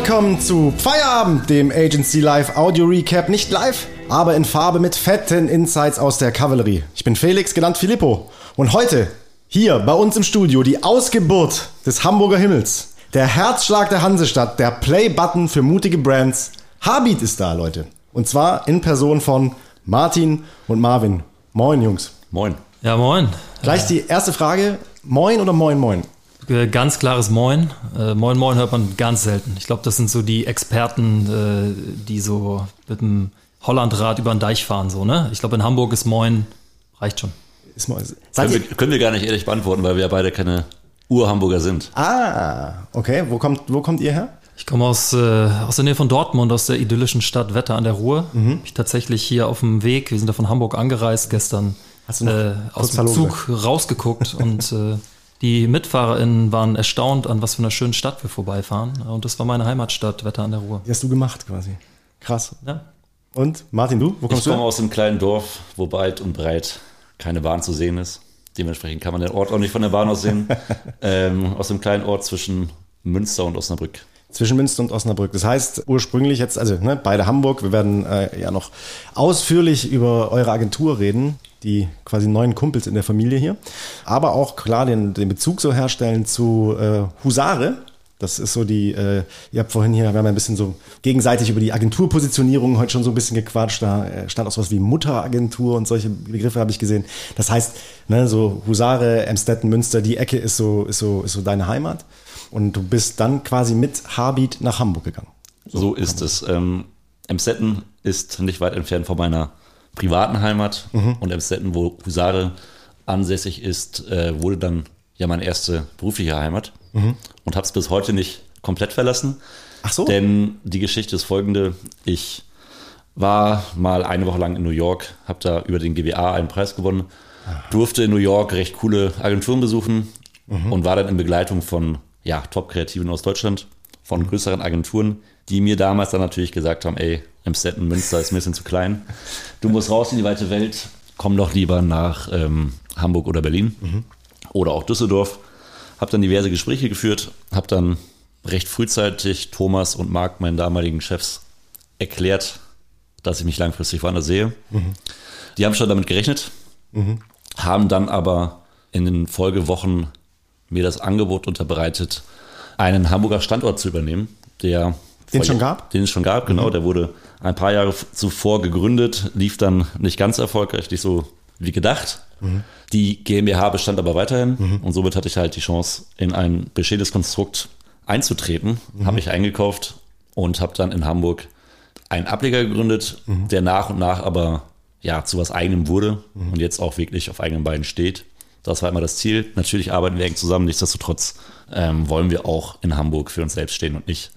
Welcome zu Feierabend, dem Agency Live Audio Recap. Nicht live, aber in Farbe mit fetten Insights aus der Kavallerie. Ich bin Felix, genannt Filippo. Und heute, hier bei uns im Studio, die Ausgeburt des Hamburger Himmels. Der Herzschlag der Hansestadt, der Play-Button für mutige Brands. Habit ist da, Leute. Und zwar in Person von Martin und Marvin. Moin, Jungs. Moin. Ja, moin. Gleich die erste Frage. Moin oder moin, moin? Äh, Ganz klares Moin. Äh, moin, moin hört man ganz selten. Ich glaube, das sind so die Experten, äh, die so mit dem Hollandrad über den Deich fahren, so, ne? Ich glaube, in Hamburg ist Moin, reicht schon. Ist moin. Können wir, können wir gar nicht ehrlich beantworten, weil wir ja beide keine Ur-Hamburger sind. ah, okay. Wo kommt, wo kommt ihr her? Ich komme aus, äh, aus der Nähe von Dortmund, aus der idyllischen Stadt Wetter an der Ruhr. Hab Ich tatsächlich hier auf dem Weg, wir sind ja von Hamburg angereist gestern, Hast du noch äh, aus dem Zug rausgeguckt und äh, die MitfahrerInnen waren erstaunt, an was für einer schönen Stadt wir vorbeifahren. Und das war meine Heimatstadt, Wetter an der Ruhr. Die hast du gemacht quasi. Krass. Ja. Und Martin, du? Wo Ich kommst komme du? her? aus einem kleinen Dorf, wo weit und breit keine Bahn zu sehen ist. Dementsprechend kann man den Ort auch nicht von der Bahn aus sehen. ähm, aus einem kleinen Ort zwischen Münster und Osnabrück. Zwischen Münster und Osnabrück. Das heißt, ursprünglich jetzt, also ne, beide Hamburg. Wir werden äh, ja noch ausführlich über eure Agentur reden, die quasi neuen Kumpels in der Familie hier. Aber auch klar den, den Bezug so herstellen zu äh, Husare. Das ist so die, äh, ihr habt vorhin hier, wir haben ein bisschen so gegenseitig über die Agenturpositionierung heute schon so ein bisschen gequatscht. Da äh, stand auch sowas wie Mutteragentur und solche Begriffe habe ich gesehen. Das heißt, ne, so Husare, Emstetten, Münster, die Ecke ist so, ist so, ist so deine Heimat. Und du bist dann quasi mit Habit nach Hamburg gegangen. So, ist es. Ähm, Emstetten ist nicht weit entfernt von meiner privaten Heimat. Und Emstetten, wo Husare ansässig ist, äh, wurde dann ja meine erste berufliche Heimat. Und habe es bis heute nicht komplett verlassen. Ach so. Denn die Geschichte ist folgende. Ich war mal eine Woche lang in New York, habe da über den GWA einen Preis gewonnen, durfte in New York recht coole Agenturen besuchen und war dann in Begleitung von ja, Top-Kreativen aus Deutschland, von größeren Agenturen, die mir damals dann natürlich gesagt haben, ey, Amstetten, Münster ist ein bisschen zu klein. Du musst raus in die weite Welt, komm doch lieber nach ähm, Hamburg oder Berlin oder auch Düsseldorf. Habe dann diverse Gespräche geführt, habe dann recht frühzeitig Thomas und Marc, meinen damaligen Chefs, erklärt, dass ich mich langfristig woanders sehe. Die haben schon damit gerechnet, haben dann aber in den Folgewochen mir das Angebot unterbreitet, einen Hamburger Standort zu übernehmen, der Den vor- schon gab? Den es schon gab, genau. Der wurde ein paar Jahre zuvor gegründet, lief dann nicht ganz erfolgreich, nicht so wie gedacht. Die GmbH bestand aber weiterhin und somit hatte ich halt die Chance, in ein bestehendes Konstrukt einzutreten. Habe ich eingekauft und habe dann in Hamburg einen Ableger gegründet, der nach und nach aber ja zu was eigenem wurde und jetzt auch wirklich auf eigenen Beinen steht. Das war immer das Ziel. Natürlich arbeiten wir eng zusammen, nichtsdestotrotz ähm, wollen wir auch in Hamburg für uns selbst stehen und nicht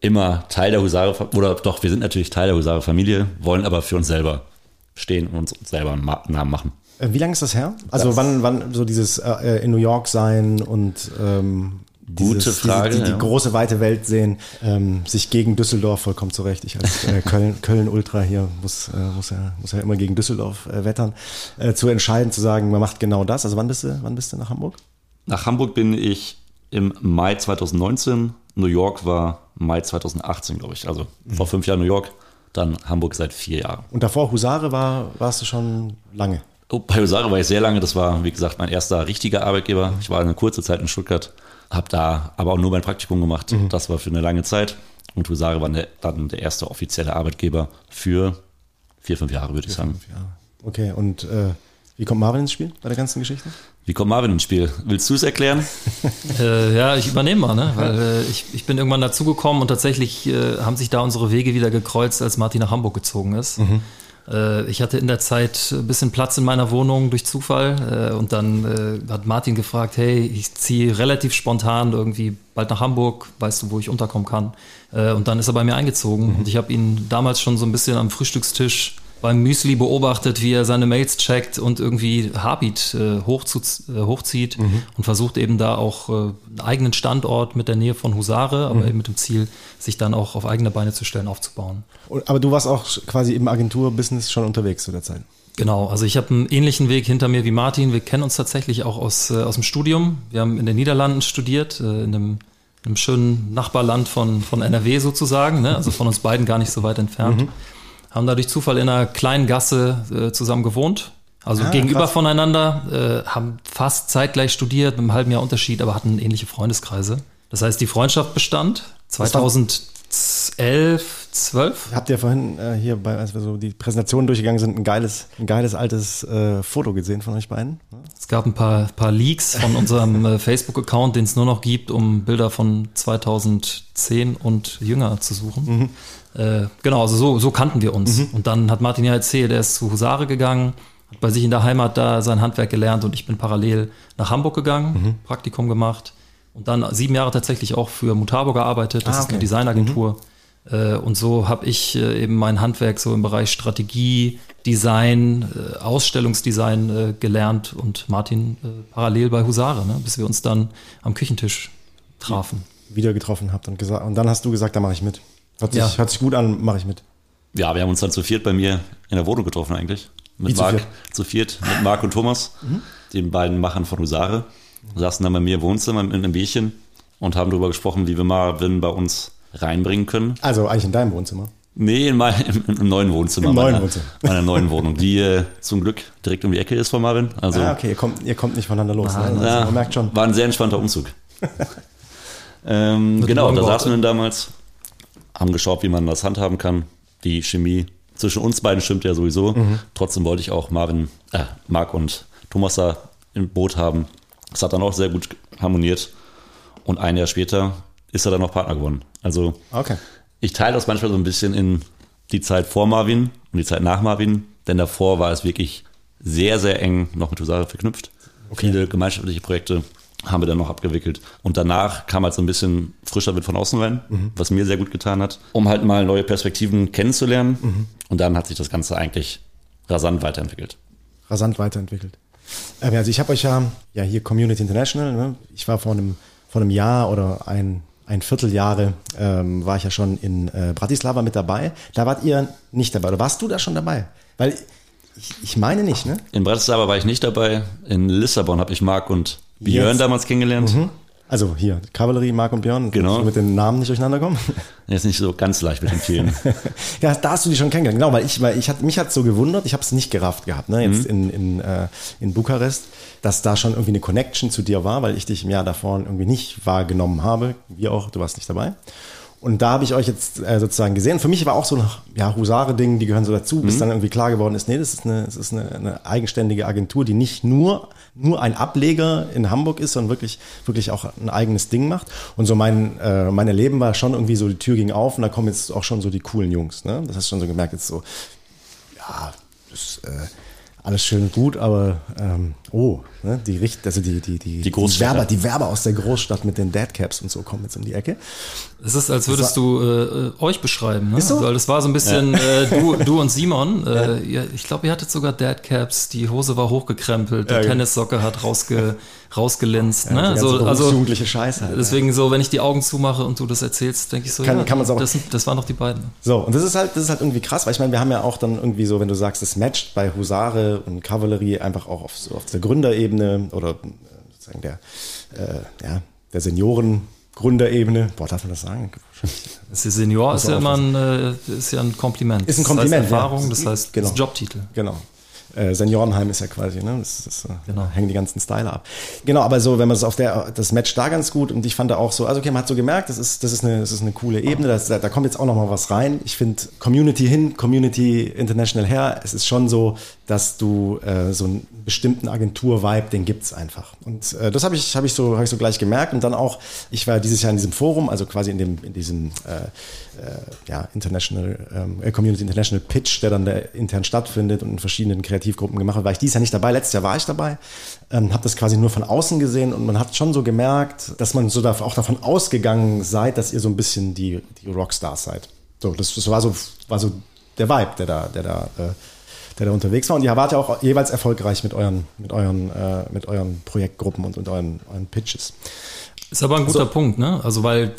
immer Teil der Husare, oder doch, wir sind natürlich Teil der Husare Familie, wollen aber für uns selber stehen und uns selber einen Namen machen. Äh, Wie lange ist das her? Also Das- wann, wann so dieses äh, in New York sein und ähm, Gute dieses, Frage, Diese, die, die ja. große weite Welt sehen, ähm, sich gegen Düsseldorf vollkommen zurecht. Ich als äh, Köln, Köln Ultra hier muss, äh, muss, ja, muss ja immer gegen Düsseldorf äh, wettern, äh, zu entscheiden, zu sagen, man macht genau das. Also wann bist du, wann bist du nach Hamburg? Nach Hamburg bin ich im Mai 2019, New York war Mai 2018, glaube ich. Also vor fünf Jahren New York, dann Hamburg seit vier Jahren. Und davor Husare war, warst du schon lange. Oh, bei Husare war ich sehr lange. Das war, wie gesagt, mein erster richtiger Arbeitgeber. Ich war eine kurze Zeit in Stuttgart, habe da aber auch nur mein Praktikum gemacht. Das war für eine lange Zeit. Und Husare war der, dann der erste offizielle Arbeitgeber für vier, fünf Jahre, würde ich sagen. Ja. Okay, und äh, wie kommt Marvin ins Spiel bei der ganzen Geschichte? Wie kommt Marvin ins Spiel? Willst du es erklären? Äh, ja, ich übernehme mal, ne? weil äh, ich, ich bin irgendwann dazugekommen und tatsächlich äh, haben sich da unsere Wege wieder gekreuzt, als Martin nach Hamburg gezogen ist. Äh, ich hatte in der Zeit ein bisschen Platz in meiner Wohnung durch Zufall äh, und dann äh, hat Martin gefragt, hey, ich ziehe relativ spontan irgendwie bald nach Hamburg, weißt du, wo ich unterkommen kann. Äh, und dann ist er bei mir eingezogen und ich habe ihn damals schon so ein bisschen am Frühstückstisch beim Müsli beobachtet, wie er seine Mails checkt und irgendwie Habit äh, hochzu, äh, hochzieht und versucht eben da auch äh, einen eigenen Standort mit der Nähe von Husare, aber eben mit dem Ziel, sich dann auch auf eigene Beine zu stellen, aufzubauen. Aber du warst auch quasi im Agenturbusiness schon unterwegs zu der Zeit. Genau, also ich habe einen ähnlichen Weg hinter mir wie Martin. Wir kennen uns tatsächlich auch aus, äh, aus dem Studium. Wir haben in den Niederlanden studiert, äh, in einem einem schönen Nachbarland von, von NRW sozusagen, ne? also von uns beiden gar nicht so weit entfernt. Mhm. Haben da durch Zufall in einer kleinen Gasse äh, zusammen gewohnt. Also ah, gegenüber krass. voneinander, äh, haben fast zeitgleich studiert, mit einem halben Jahr Unterschied, aber hatten ähnliche Freundeskreise. Das heißt, die Freundschaft bestand. 2011, 12. Habt ihr vorhin äh, hier, bei, als wir so die Präsentation durchgegangen sind, ein geiles, ein geiles altes äh, Foto gesehen von euch beiden? Es gab ein paar, paar Leaks von unserem äh, Facebook-Account, den es nur noch gibt, um Bilder von 2010 und jünger zu suchen. Mhm. Äh, genau, also so, so kannten wir uns. Mhm. Und dann hat Martin ja erzählt, er ist zu Husare gegangen, hat bei sich in der Heimat da sein Handwerk gelernt und ich bin parallel nach Hamburg gegangen, mhm. Praktikum gemacht und dann sieben Jahre tatsächlich auch für Mutabo gearbeitet. Das ah, okay. ist eine Designagentur. Mhm. Und so habe ich äh, eben mein Handwerk so im Bereich Strategie, Design, Ausstellungsdesign gelernt und Martin parallel bei Husare, ne, bis wir uns dann am Küchentisch trafen. Wieder getroffen habt und gesagt, und dann hast du gesagt, da mache ich mit. Hört sich, ja. hört sich gut an, mache ich mit. Ja, wir haben uns dann zu viert bei mir in der Wohnung getroffen eigentlich. Mit Wie Marc, zu viert? zu viert, mit Marc und Thomas, mhm. den beiden Machern von Husare. Wir saßen dann bei mir im Wohnzimmer in einem Bierchen und haben darüber gesprochen, wie wir Marvin bei uns reinbringen können. Also eigentlich in deinem Wohnzimmer? Nee, in mein, im, im, neuen Wohnzimmer. Im neuen Wohnzimmer. Meiner neuen Wohnung, die äh, zum Glück direkt um die Ecke ist von Marvin. Also, ah, okay, ihr kommt, ihr kommt nicht voneinander los. Ah, ne? also, ja, man merkt schon. War ein sehr entspannter Umzug. ähm, genau, da saßen wir dann damals haben geschaut, wie man das handhaben kann. Die Chemie zwischen uns beiden stimmt ja sowieso. Mhm. Trotzdem wollte ich auch Marvin, äh, Marc und Thomas da im Boot haben. Das hat dann auch sehr gut harmoniert. Und ein Jahr später ist er dann noch Partner geworden. Also okay. ich teile das manchmal so ein bisschen in die Zeit vor Marvin und die Zeit nach Marvin, denn davor war es wirklich sehr, sehr eng noch mit Usare verknüpft. Okay. Viele gemeinschaftliche Projekte haben wir dann noch abgewickelt. Und danach kam halt so ein bisschen frischer Wind von außen rein, mhm. was mir sehr gut getan hat, um halt mal neue Perspektiven kennenzulernen. Mhm. Und dann hat sich das Ganze eigentlich rasant weiterentwickelt. Rasant weiterentwickelt. Ähm, also ich habe euch ja, ja hier Community International, ne? ich war vor einem, vor einem Jahr oder ein, ein Vierteljahre ähm, war ich ja schon in äh, Bratislava mit dabei. Da wart ihr nicht dabei. Oder warst du da schon dabei? Weil ich, ich meine nicht, ne? In Bratislava war ich nicht dabei. In Lissabon habe ich Marc und Björn Jetzt. damals kennengelernt. Mhm. Also hier, Kavallerie, Marc und Björn, genau. mit den Namen nicht durcheinander kommen. Ist nicht so ganz leicht mit den vielen. ja, da hast du die schon kennengelernt. Genau, weil ich, weil ich hat, mich hat so gewundert, ich habe es nicht gerafft gehabt, ne, jetzt mhm. in, in, äh, in Bukarest, dass da schon irgendwie eine Connection zu dir war, weil ich dich im Jahr davor irgendwie nicht wahrgenommen habe. Wir auch, du warst nicht dabei. Und da habe ich euch jetzt äh, sozusagen gesehen. Für mich war auch so ein ja, Husare-Ding, die gehören so dazu, bis mhm. dann irgendwie klar geworden ist, nee, das ist, eine, das ist eine, eine eigenständige Agentur, die nicht nur, nur ein Ableger in Hamburg ist, sondern wirklich, wirklich auch ein eigenes Ding macht. Und so mein, äh, mein Erleben war schon irgendwie so, die Tür ging auf und da kommen jetzt auch schon so die coolen Jungs. Ne? Das hast du schon so gemerkt, jetzt so, ja, das äh, alles schön und gut, aber ähm, oh, ne, die Richt, also die die die, die, die Werber, die Werber aus der Großstadt mit den Deadcaps und so kommen jetzt um die Ecke. Es ist, als würdest war, du äh, euch beschreiben, ne? Ist so? Weil das war so ein bisschen ja. äh, du, du und Simon. Äh, ja. ich glaube, ihr hattet sogar Deadcaps, die Hose war hochgekrempelt, die ja, Tennissocke hat rausge rausgelinst. Ja, ne? so, also jugendliche Scheiße. Halt, deswegen so, wenn ich die Augen zumache und du das erzählst, denke ich so, kann, ja, kann auch. Das, das waren doch die beiden. So, und das ist halt, das ist halt irgendwie krass, weil ich meine, wir haben ja auch dann irgendwie so, wenn du sagst, es matcht bei Husare und Kavallerie einfach auch auf, so auf der Gründerebene oder äh, sozusagen der, äh, ja, der Senioren Gründerebene. Boah, darf man das sagen? Das ist Senior ist ja immer ein, äh, ist ja ein Kompliment. Ist ein Kompliment. Das heißt Erfahrung, ja. das heißt genau. das Jobtitel. Genau äh, Seniorenheim ist ja quasi, ne? Das, das äh, genau. hängen die ganzen Style ab. Genau, aber so, wenn man es auf der, das Match da ganz gut und ich fand da auch so, also okay, man hat so gemerkt, das ist, das ist eine, das ist eine coole Ebene, das, da, da kommt jetzt auch noch mal was rein. Ich finde Community hin, Community International her, es ist schon so, dass du äh, so einen bestimmten Agentur-Vibe, den gibt's einfach. Und äh, das habe ich, habe ich so, habe ich so gleich gemerkt und dann auch, ich war dieses Jahr in diesem Forum, also quasi in dem, in diesem äh, äh, ja, International, ähm, äh, Community International Pitch, der dann da intern stattfindet und in verschiedenen Kreativgruppen gemacht wird, war ich dieses Jahr nicht dabei. Letztes Jahr war ich dabei, ähm, habe das quasi nur von außen gesehen und man hat schon so gemerkt, dass man so da, auch davon ausgegangen seid, dass ihr so ein bisschen die, die Rockstars seid. So, das, das war so, war so der Vibe, der da, der da, äh, der da unterwegs war. Und ihr wart ja auch jeweils erfolgreich mit euren, mit euren, äh, mit euren Projektgruppen und, und euren, euren Pitches. Ist aber ein guter so. Punkt, ne? Also weil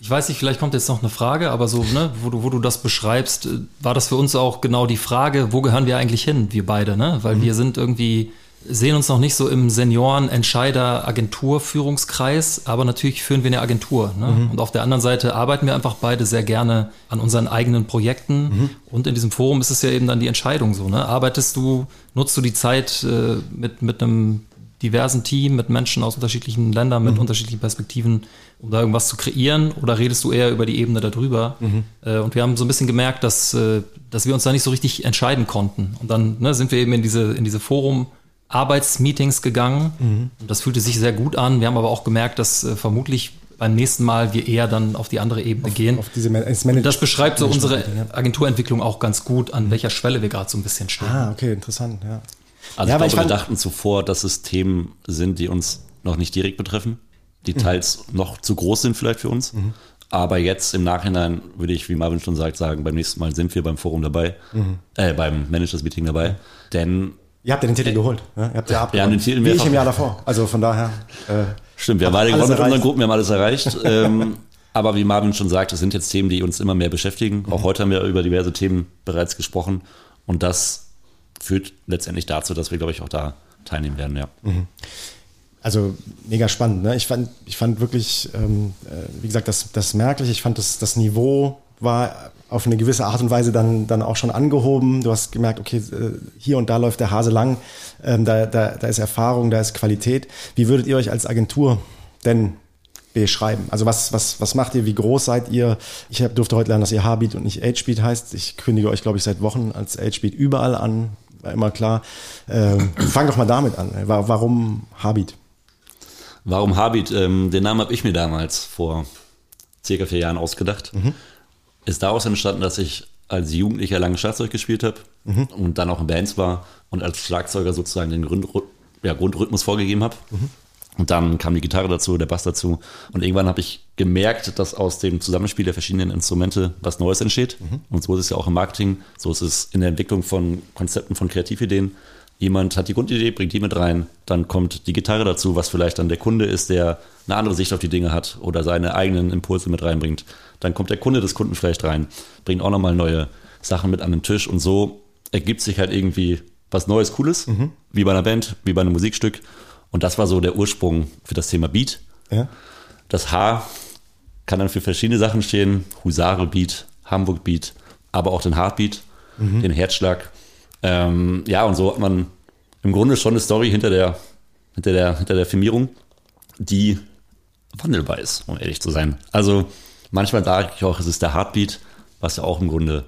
ich weiß nicht, vielleicht kommt jetzt noch eine Frage, aber so, ne, wo du, wo du das beschreibst, äh, war das für uns auch genau die Frage, wo gehören wir eigentlich hin, wir beide, ne? Weil mhm. wir sind irgendwie sehen uns noch nicht so im Senioren-Entscheider-Agentur-Führungskreis, aber natürlich führen wir eine Agentur. Ne? Mhm. Und auf der anderen Seite arbeiten wir einfach beide sehr gerne an unseren eigenen Projekten. Mhm. Und in diesem Forum ist es ja eben dann die Entscheidung so. Ne? Arbeitest du, nutzt du die Zeit äh, mit, mit einem diversen Team, mit Menschen aus unterschiedlichen Ländern, mit mhm. unterschiedlichen Perspektiven, um da irgendwas zu kreieren? Oder redest du eher über die Ebene darüber? Mhm. Äh, und wir haben so ein bisschen gemerkt, dass, äh, dass wir uns da nicht so richtig entscheiden konnten. Und dann ne, sind wir eben in diese, in diese Forum- Arbeitsmeetings gegangen. Mhm. Und das fühlte sich sehr gut an. Wir haben aber auch gemerkt, dass äh, vermutlich beim nächsten Mal wir eher dann auf die andere Ebene auf, gehen. Auf diese Man das beschreibt so unsere Agenturentwicklung auch ganz gut, an mhm. welcher Schwelle wir gerade so ein bisschen stehen. Ah, okay, interessant, ja. Also ja, ich glaube, wir dachten zuvor, dass es Themen sind, die uns noch nicht direkt betreffen, die mhm. teils noch zu groß sind vielleicht für uns. Mhm. Aber jetzt im Nachhinein würde ich, wie Marvin schon sagt, sagen, beim nächsten Mal sind wir beim Forum dabei, mhm. äh, beim Managers Meeting dabei. Denn Ihr habt ja den Titel geholt. Ne? Ihr habt ja wir haben den Titel Wie ich im Jahr davor. Also von daher. Äh, Stimmt, wir haben beide gewonnen mit unseren Gruppen, wir haben alles erreicht. ähm, aber wie Marvin schon sagt, das sind jetzt Themen, die uns immer mehr beschäftigen. Mhm. Auch heute haben wir über diverse Themen bereits gesprochen. Und das führt letztendlich dazu, dass wir, glaube ich, auch da teilnehmen werden, ja. Mhm. Also mega spannend. Ne? Ich, fand, ich fand wirklich, ähm, äh, wie gesagt, das, das merklich. Ich fand das, das Niveau war auf eine gewisse Art und Weise dann, dann auch schon angehoben. Du hast gemerkt, okay, äh, hier und da läuft der Hase lang, ähm, da, da, da ist Erfahrung, da ist Qualität. Wie würdet ihr euch als Agentur denn beschreiben? Also was, was, was macht ihr, wie groß seid ihr? Ich hab, durfte heute lernen, dass ihr Haarbeat und nicht Agebeat heißt. Ich kündige euch, glaube ich, seit Wochen als Agebeat überall an, war immer klar. Ähm, fang doch mal damit an. Warum Haarbeat? Warum Haarbeat? Ähm, den Namen habe ich mir damals vor circa vier Jahren ausgedacht. Mhm ist daraus entstanden, dass ich als Jugendlicher lange Schlagzeug gespielt habe mhm. und dann auch in Bands war und als Schlagzeuger sozusagen den Grund, ja, Grundrhythmus vorgegeben habe. Mhm. Und dann kam die Gitarre dazu, der Bass dazu. Und irgendwann habe ich gemerkt, dass aus dem Zusammenspiel der verschiedenen Instrumente was Neues entsteht. Mhm. Und so ist es ja auch im Marketing, so ist es in der Entwicklung von Konzepten, von Kreativideen. Jemand hat die Grundidee, bringt die mit rein, dann kommt die Gitarre dazu, was vielleicht dann der Kunde ist, der eine andere Sicht auf die Dinge hat oder seine eigenen Impulse mit reinbringt. Dann kommt der Kunde des Kunden vielleicht rein, bringt auch nochmal neue Sachen mit an den Tisch und so ergibt sich halt irgendwie was Neues, Cooles, mhm. wie bei einer Band, wie bei einem Musikstück. Und das war so der Ursprung für das Thema Beat. Ja. Das H kann dann für verschiedene Sachen stehen. Husare Beat, Hamburg Beat, aber auch den Heartbeat, mhm. den Herzschlag. Ähm, ja, und so hat man im Grunde schon eine Story hinter der, hinter der, hinter der Firmierung, die wandelbar ist, um ehrlich zu sein. Also Manchmal sage ich auch, es ist der Heartbeat, was ja auch im Grunde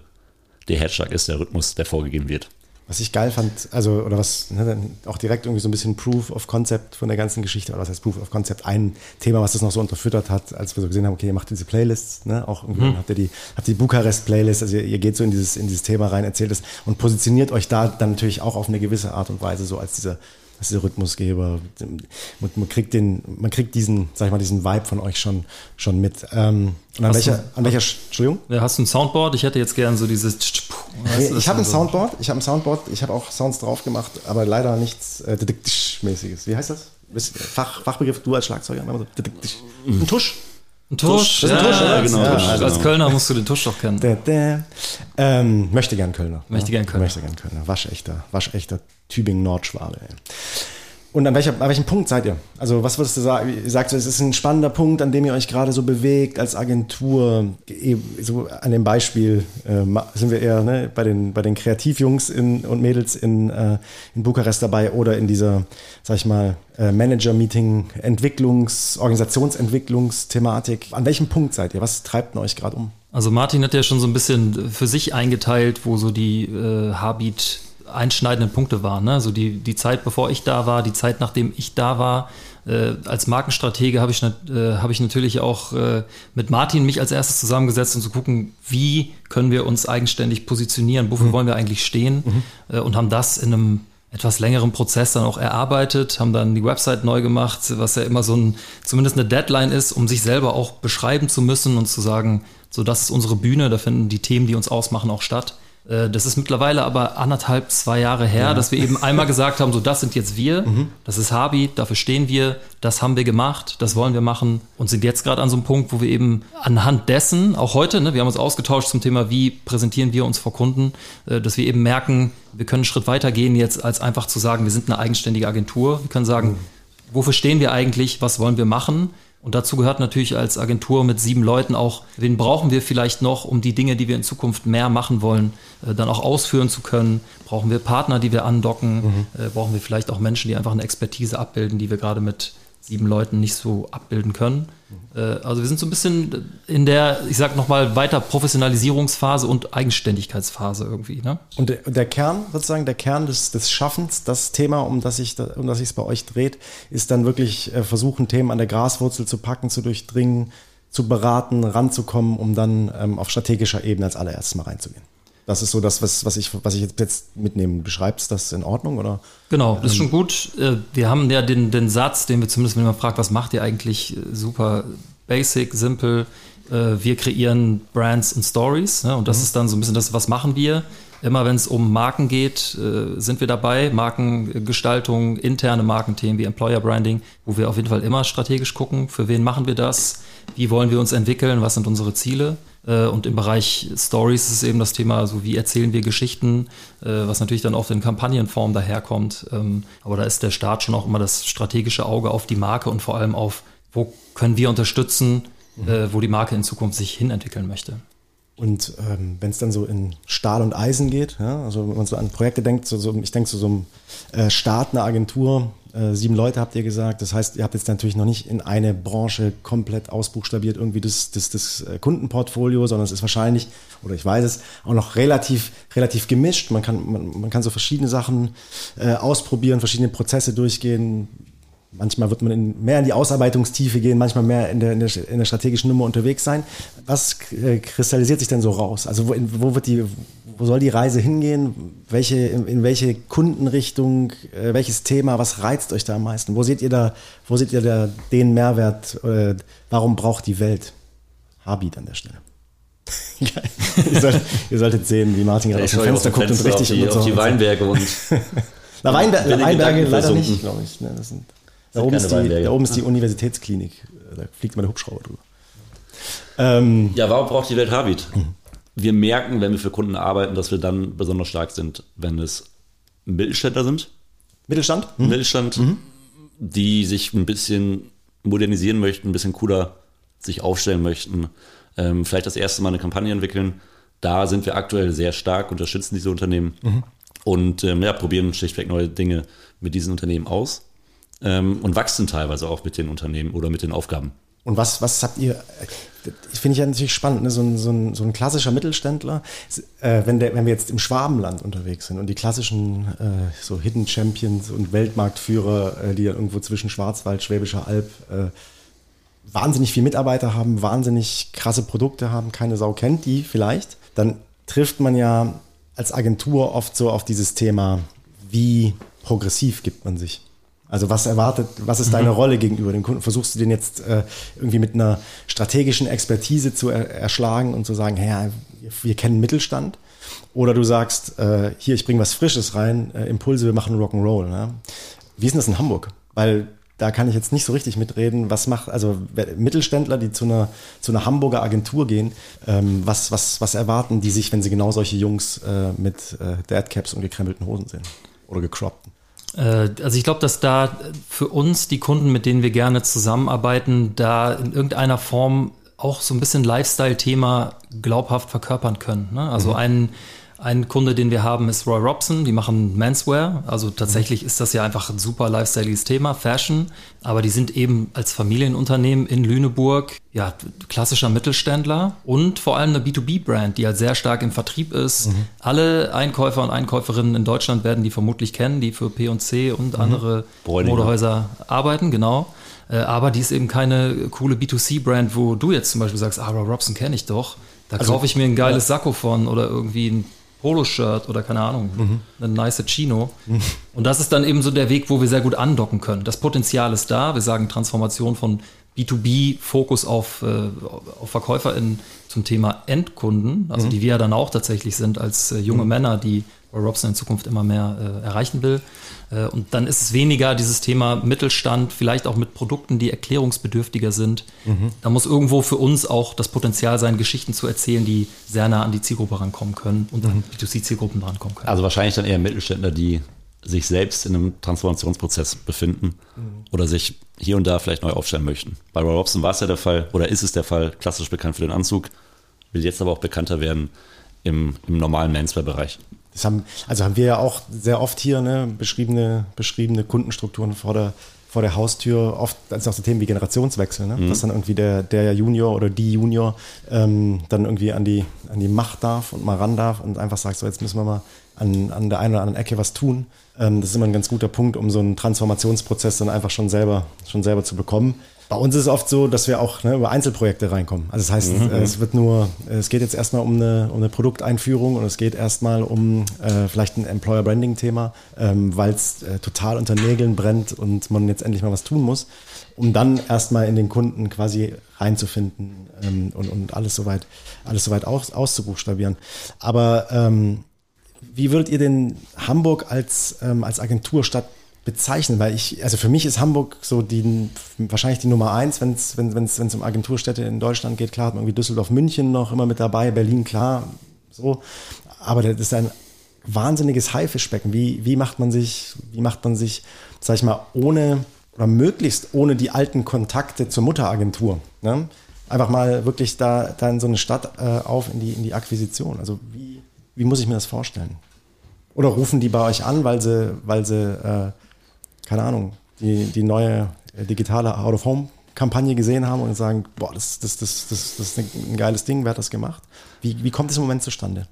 der Herzschlag ist, der Rhythmus, der vorgegeben wird. Was ich geil fand, also, oder was ne, auch direkt irgendwie so ein bisschen Proof of Concept von der ganzen Geschichte, oder was heißt Proof of Concept, ein Thema, was das noch so unterfüttert hat, als wir so gesehen haben, okay, ihr macht diese Playlists, ne, auch irgendwie mhm. habt ihr die, habt die Bukarest-Playlist, also ihr, ihr, geht so in dieses, in dieses Thema rein, erzählt es und positioniert euch da dann natürlich auch auf eine gewisse Art und Weise so als diese das ist der Rhythmusgeber. Man, man, kriegt den, man kriegt diesen, sag ich mal, diesen Vibe von euch schon, schon mit. Ähm, und an welcher, du, an welcher, Entschuldigung? Ja, hast du ein Soundboard? Ich hätte jetzt gern so dieses. Nee, ich habe ein Soundboard, ich habe ein Soundboard, ich habe auch Sounds drauf gemacht, aber leider nichts äh, mäßiges. Wie heißt das? Fach, Fachbegriff, du als Schlagzeuger. Ein Tusch. Ein Tusch. Das ist ein Tusch, ja, genau. Ja, also als Kölner musst du den Tusch doch kennen. Da, da. Ähm, möchte gern Kölner. Möchte gern Kölner. Möchte gern Kölner. Waschechter, waschechter Tübingen-Nordschwabe. Und an, welcher, an welchem Punkt seid ihr? Also was würdest du sagen? Ihr sagt, es ist ein spannender Punkt, an dem ihr euch gerade so bewegt als Agentur. So an dem Beispiel äh, sind wir eher ne, bei, den, bei den Kreativjungs in, und Mädels in, äh, in Bukarest dabei oder in dieser, sag ich mal, äh, Manager-Meeting, Entwicklungs-, Organisationsentwicklungsthematik. An welchem Punkt seid ihr? Was treibt denn euch gerade um? Also Martin hat ja schon so ein bisschen für sich eingeteilt, wo so die äh, Habit einschneidenden Punkte waren. Ne? Also die, die Zeit, bevor ich da war, die Zeit, nachdem ich da war. Äh, als Markenstratege habe ich, äh, hab ich natürlich auch äh, mit Martin mich als erstes zusammengesetzt und zu gucken, wie können wir uns eigenständig positionieren, wofür mhm. wollen wir eigentlich stehen mhm. äh, und haben das in einem etwas längeren Prozess dann auch erarbeitet, haben dann die Website neu gemacht, was ja immer so ein, zumindest eine Deadline ist, um sich selber auch beschreiben zu müssen und zu sagen, so das ist unsere Bühne, da finden die Themen, die uns ausmachen, auch statt. Äh, das ist mittlerweile aber anderthalb, zwei Jahre her, ja. dass wir eben einmal gesagt haben, so das sind jetzt wir, mhm. das ist Habi, dafür stehen wir, das haben wir gemacht, das wollen wir machen und sind jetzt gerade an so einem Punkt, wo wir eben anhand dessen, auch heute, ne, wir haben uns ausgetauscht zum Thema, wie präsentieren wir uns vor Kunden, äh, dass wir eben merken, wir können einen Schritt weiter gehen jetzt, als einfach zu sagen, wir sind eine eigenständige Agentur. Wir können sagen, mhm. wofür stehen wir eigentlich, was wollen wir machen? Und dazu gehört natürlich als Agentur mit sieben Leuten auch, wen brauchen wir vielleicht noch, um die Dinge, die wir in Zukunft mehr machen wollen, äh, dann auch ausführen zu können? Brauchen wir Partner, die wir andocken? Mhm. Äh, brauchen wir vielleicht auch Menschen, die einfach eine Expertise abbilden, die wir gerade mit sieben Leuten nicht so abbilden können? Äh, also wir sind so ein bisschen in der, ich sag nochmal, weiter Professionalisierungsphase und Eigenständigkeitsphase irgendwie. Ne? Und der, der, Kern, sozusagen, der Kern des, des Schaffens, das Thema, um das sich um das es bei euch dreht, ist dann wirklich äh, versuchen, Themen an der Graswurzel zu packen, zu durchdringen, zu beraten, ranzukommen, um dann ähm, auf strategischer Ebene als allererstes mal reinzugehen. Das ist so das, was, was, ich, was ich jetzt mitnehme. Beschreibst das in Ordnung? Oder? Genau, das ist schon gut. Äh, wir haben ja den, den Satz, den wir zumindest, wenn man fragt, was macht ihr eigentlich, äh, super basic, simpel. Äh, wir kreieren Brands und Stories. Ne? Und das mhm. ist dann so ein bisschen das, was machen wir. Immer wenn es um Marken geht, sind wir dabei. Markengestaltung, interne Markenthemen wie Employer Branding, wo wir auf jeden Fall immer strategisch gucken, für wen machen wir das, wie wollen wir uns entwickeln, was sind unsere Ziele. Äh, und im Bereich Stories ist eben das Thema, so wie erzählen wir Geschichten, äh, was natürlich dann oft in Kampagnenform daherkommt. Ähm, aber da ist der Start schon auch immer das strategische Auge auf die Marke und vor allem auf, wo können wir unterstützen, mhm. Äh, wo die Marke in Zukunft sich hinentwickeln möchte. Und ähm, wenn es dann so in Stahl und Eisen geht, ja, also wenn man so an Projekte denkt, so, so, ich denke zu so, so einem äh, Start einer Agentur, äh, sieben Leute habt ihr gesagt. Das heißt, ihr habt jetzt natürlich noch nicht in eine Branche komplett ausbuchstabiert irgendwie das, das, das äh, Kundenportfolio, sondern es ist wahrscheinlich, oder ich weiß es, auch noch relativ, relativ gemischt. Man kann, man, man kann so verschiedene Sachen äh, ausprobieren, verschiedene Prozesse durchgehen. Manchmal wird man in, mehr in die Ausarbeitungstiefe gehen, manchmal mehr in der, in der, in der strategischen Nummer unterwegs sein. Was äh, kristallisiert sich denn so raus? Also wo, in, wo wird die, wo soll die Reise hingehen? Welche, in, in welche Kundenrichtung, äh, welches Thema, was reizt euch da am meisten? Wo seht ihr da, wo seht ihr da den Mehrwert? Äh, warum braucht die Welt Habit an der Stelle? ihr, solltet, ihr, solltet, sehen, wie Martin gerade aus dem Fenster guckt und richtig auf die, auf die Weinberge und Na, Weinber Weinberge leider nicht, glaube ich. Ne, das sind, da, oben ist die, da oben ist die Universitätsklinik. Da fliegt mal der Hubschrauber drüber. Ähm, ja, warum braucht die Welt Habit? Wir merken, wenn wir für Kunden arbeiten, dass wir dann besonders stark sind, wenn es Mittelständler sind. Mittelstand? Mhm. Mittelstand, mhm. die sich ein bisschen modernisieren möchten, ein bisschen cooler sich aufstellen möchten, ähm, vielleicht das erste Mal eine Kampagne entwickeln. Da sind wir aktuell sehr stark, unterstützen diese Unternehmen mhm. und ähm, ja, probieren schlichtweg neue Dinge mit diesen Unternehmen aus ähm, und wachsen teilweise auch mit den Unternehmen oder mit den Aufgaben. Und was, was habt ihr, finde ich ja natürlich spannend, ne? so, ein, so, ein, so ein klassischer Mittelständler, äh, wenn, der, wenn wir jetzt im Schwabenland unterwegs sind und die klassischen äh, so Hidden Champions und Weltmarktführer, äh, die ja irgendwo zwischen Schwarzwald, Schwäbischer Alb äh, wahnsinnig viel Mitarbeiter haben, wahnsinnig krasse Produkte haben, keine Sau kennt die vielleicht, dann trifft man ja als Agentur oft so auf dieses Thema, wie progressiv gibt man sich. Also was erwartet, was ist deine mhm. Rolle gegenüber dem Kunden? Versuchst du den jetzt äh, irgendwie mit einer strategischen Expertise zu er erschlagen und zu sagen, hey, wir kennen Mittelstand? Oder du sagst, äh, hier, ich bringe was Frisches rein, äh, Impulse, wir machen Rock'n'Roll. Ne? Wie ist denn das in Hamburg? Weil da kann ich jetzt nicht so richtig mitreden. Was macht, also Mittelständler, die zu einer, zu einer Hamburger Agentur gehen, ähm, was, was, was erwarten die sich, wenn sie genau solche Jungs äh, mit äh, Deadcaps und gekrempelten Hosen sehen? Oder gecroppten? Äh, also ich glaube, dass da für uns die Kunden, mit denen wir gerne zusammenarbeiten, da in irgendeiner Form auch so ein bisschen Lifestyle-Thema glaubhaft verkörpern können. Ne? Also mhm. ein ein Kunde, den wir haben, ist Roy Robson. Die machen Menswear. Also tatsächlich ist das ja einfach ein super lifestyleiges Thema, Fashion. Aber die sind eben als Familienunternehmen in Lüneburg, ja, klassischer Mittelständler und vor allem eine B2B-Brand, die halt sehr stark im Vertrieb ist. Mhm. Alle Einkäufer und Einkäuferinnen in Deutschland werden die vermutlich kennen, die für P&C und mhm. andere Bräuninger. Modehäuser arbeiten, genau. Äh, aber die ist eben keine coole B2C-Brand, wo du jetzt zum Beispiel sagst, ah, Roy Robson kenne ich doch. Da also, kaufe ich mir ein geiles ja. Sakko von oder irgendwie ein Poloshirt oder keine Ahnung, mhm. eine nice Chino. Mhm. Und das ist dann eben so der Weg, wo wir sehr gut andocken können. Das Potenzial ist da. Wir sagen Transformation von B2B-Fokus auf, äh, auf VerkäuferInnen zum Thema Endkunden, also mhm. die wir ja dann auch tatsächlich sind als äh, junge mhm. Männer, die Robson in Zukunft immer mehr äh, erreichen will. Äh, und dann ist es weniger dieses Thema Mittelstand, vielleicht auch mit Produkten, die erklärungsbedürftiger sind. Mhm. Da muss irgendwo für uns auch das Potenzial sein, Geschichten zu erzählen, die sehr nah an die Zielgruppe rankommen können und mhm. an B2C-Zielgruppen rankommen können. Also wahrscheinlich dann eher Mittelständler, die sich selbst in einem Transformationsprozess befinden mhm. oder sich hier und da vielleicht neu aufstellen möchten. Bei Roy Robson war es ja der Fall oder ist es der Fall, klassisch bekannt für den Anzug, will jetzt aber auch bekannter werden im, im normalen Menswear-Bereich. Das haben, also haben wir ja auch sehr oft hier ne, beschriebene, beschriebene Kundenstrukturen vor der, vor der Haustür. Oft sind auch so Themen wie Generationswechsel, ne? Mhm. dass dann irgendwie der, der Junior oder die Junior ähm, dann irgendwie an die, an die Macht darf und mal ran darf und einfach sagt, so jetzt müssen wir mal an, an der einen oder anderen Ecke was tun. Ähm, das ist immer ein ganz guter Punkt, um so einen Transformationsprozess dann einfach schon selber, schon selber zu bekommen. Bei uns ist es oft so, dass wir auch ne, über Einzelprojekte reinkommen. Also das heißt, mhm. es wird nur, es geht jetzt erstmal um eine, um eine Produkteinführung und es geht erstmal um äh, vielleicht ein Employer Branding Thema, ähm, weil es äh, total unter Nägeln brennt und man jetzt endlich mal was tun muss, um dann erstmal in den Kunden quasi reinzufinden ähm, und, und alles soweit, alles soweit aus, auszubuchstabieren. Aber ähm, wie würdet ihr denn Hamburg als, ähm, als Agenturstadt bezeichnen, weil ich, also für mich ist Hamburg so die, wahrscheinlich die Nummer eins, wenn's, wenn es wenn's um Agenturstädte in Deutschland geht. Klar hat man irgendwie Düsseldorf, München noch immer mit dabei, Berlin, klar, so. Aber das ist ein wahnsinniges Haifischbecken. Wie, wie macht man sich, wie macht man sich, sag ich mal, ohne oder möglichst ohne die alten Kontakte zur Mutteragentur? Ne? Einfach mal wirklich da, da in so eine Stadt äh, auf, in die, in die Akquisition. Also wie, wie muss ich mir das vorstellen? Oder rufen die bei euch an, weil sie, weil sie äh, keine Ahnung, die, die neue äh, digitale Out-of-Home-Kampagne gesehen haben und sagen, boah, das, das, das, das, das ist ein geiles Ding, wer hat das gemacht? Wie, wie kommt das im Moment zustande?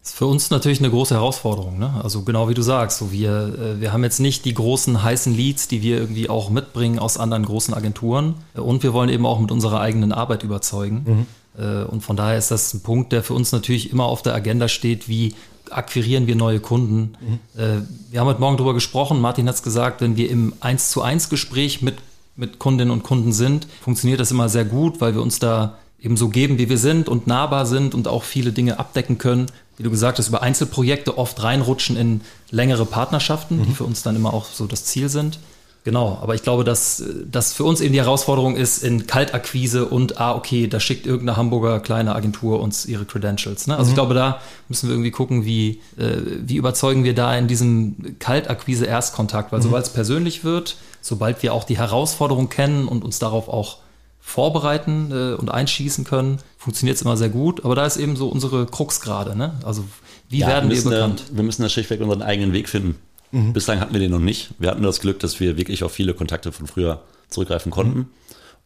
Das ist für uns natürlich eine große Herausforderung. Ne? Also genau wie du sagst, so wir, äh, wir haben jetzt nicht die großen heißen Leads, die wir irgendwie auch mitbringen aus anderen großen Agenturen. Und wir wollen eben auch mit unserer eigenen Arbeit überzeugen. Mhm. Äh, und von daher ist das ein Punkt, der für uns natürlich immer auf der Agenda steht, wie akquirieren wir neue Kunden. Mhm. Äh, wir haben heute Morgen darüber gesprochen, Martin hat es gesagt, wenn wir im 1 zu 1 Gespräch mit, mit Kundinnen und Kunden sind, funktioniert das immer sehr gut, weil wir uns da eben so geben, wie wir sind und nahbar sind und auch viele Dinge abdecken können. Wie du gesagt hast, über Einzelprojekte oft reinrutschen in längere Partnerschaften, mhm. die für uns dann immer auch so das Ziel sind. Genau, aber ich glaube, dass das für uns eben die Herausforderung ist in Kaltakquise und, ah, okay, da schickt irgendeine Hamburger kleine Agentur uns ihre Credentials. Ne? Also mhm. ich glaube, da müssen wir irgendwie gucken, wie, äh, wie überzeugen wir da in diesem Kaltakquise-Erstkontakt, weil mhm. sobald es persönlich wird, sobald wir auch die Herausforderung kennen und uns darauf auch vorbereiten äh, und einschießen können, funktioniert es immer sehr gut. Aber da ist eben so unsere Krux gerade. Ne? Also wie ja, werden wir bekannt? Da, wir müssen da schlichtweg unseren eigenen Weg finden. Mhm. Bislang hatten wir den noch nicht. Wir hatten das Glück, dass wir wirklich auf viele Kontakte von früher zurückgreifen konnten. Mhm.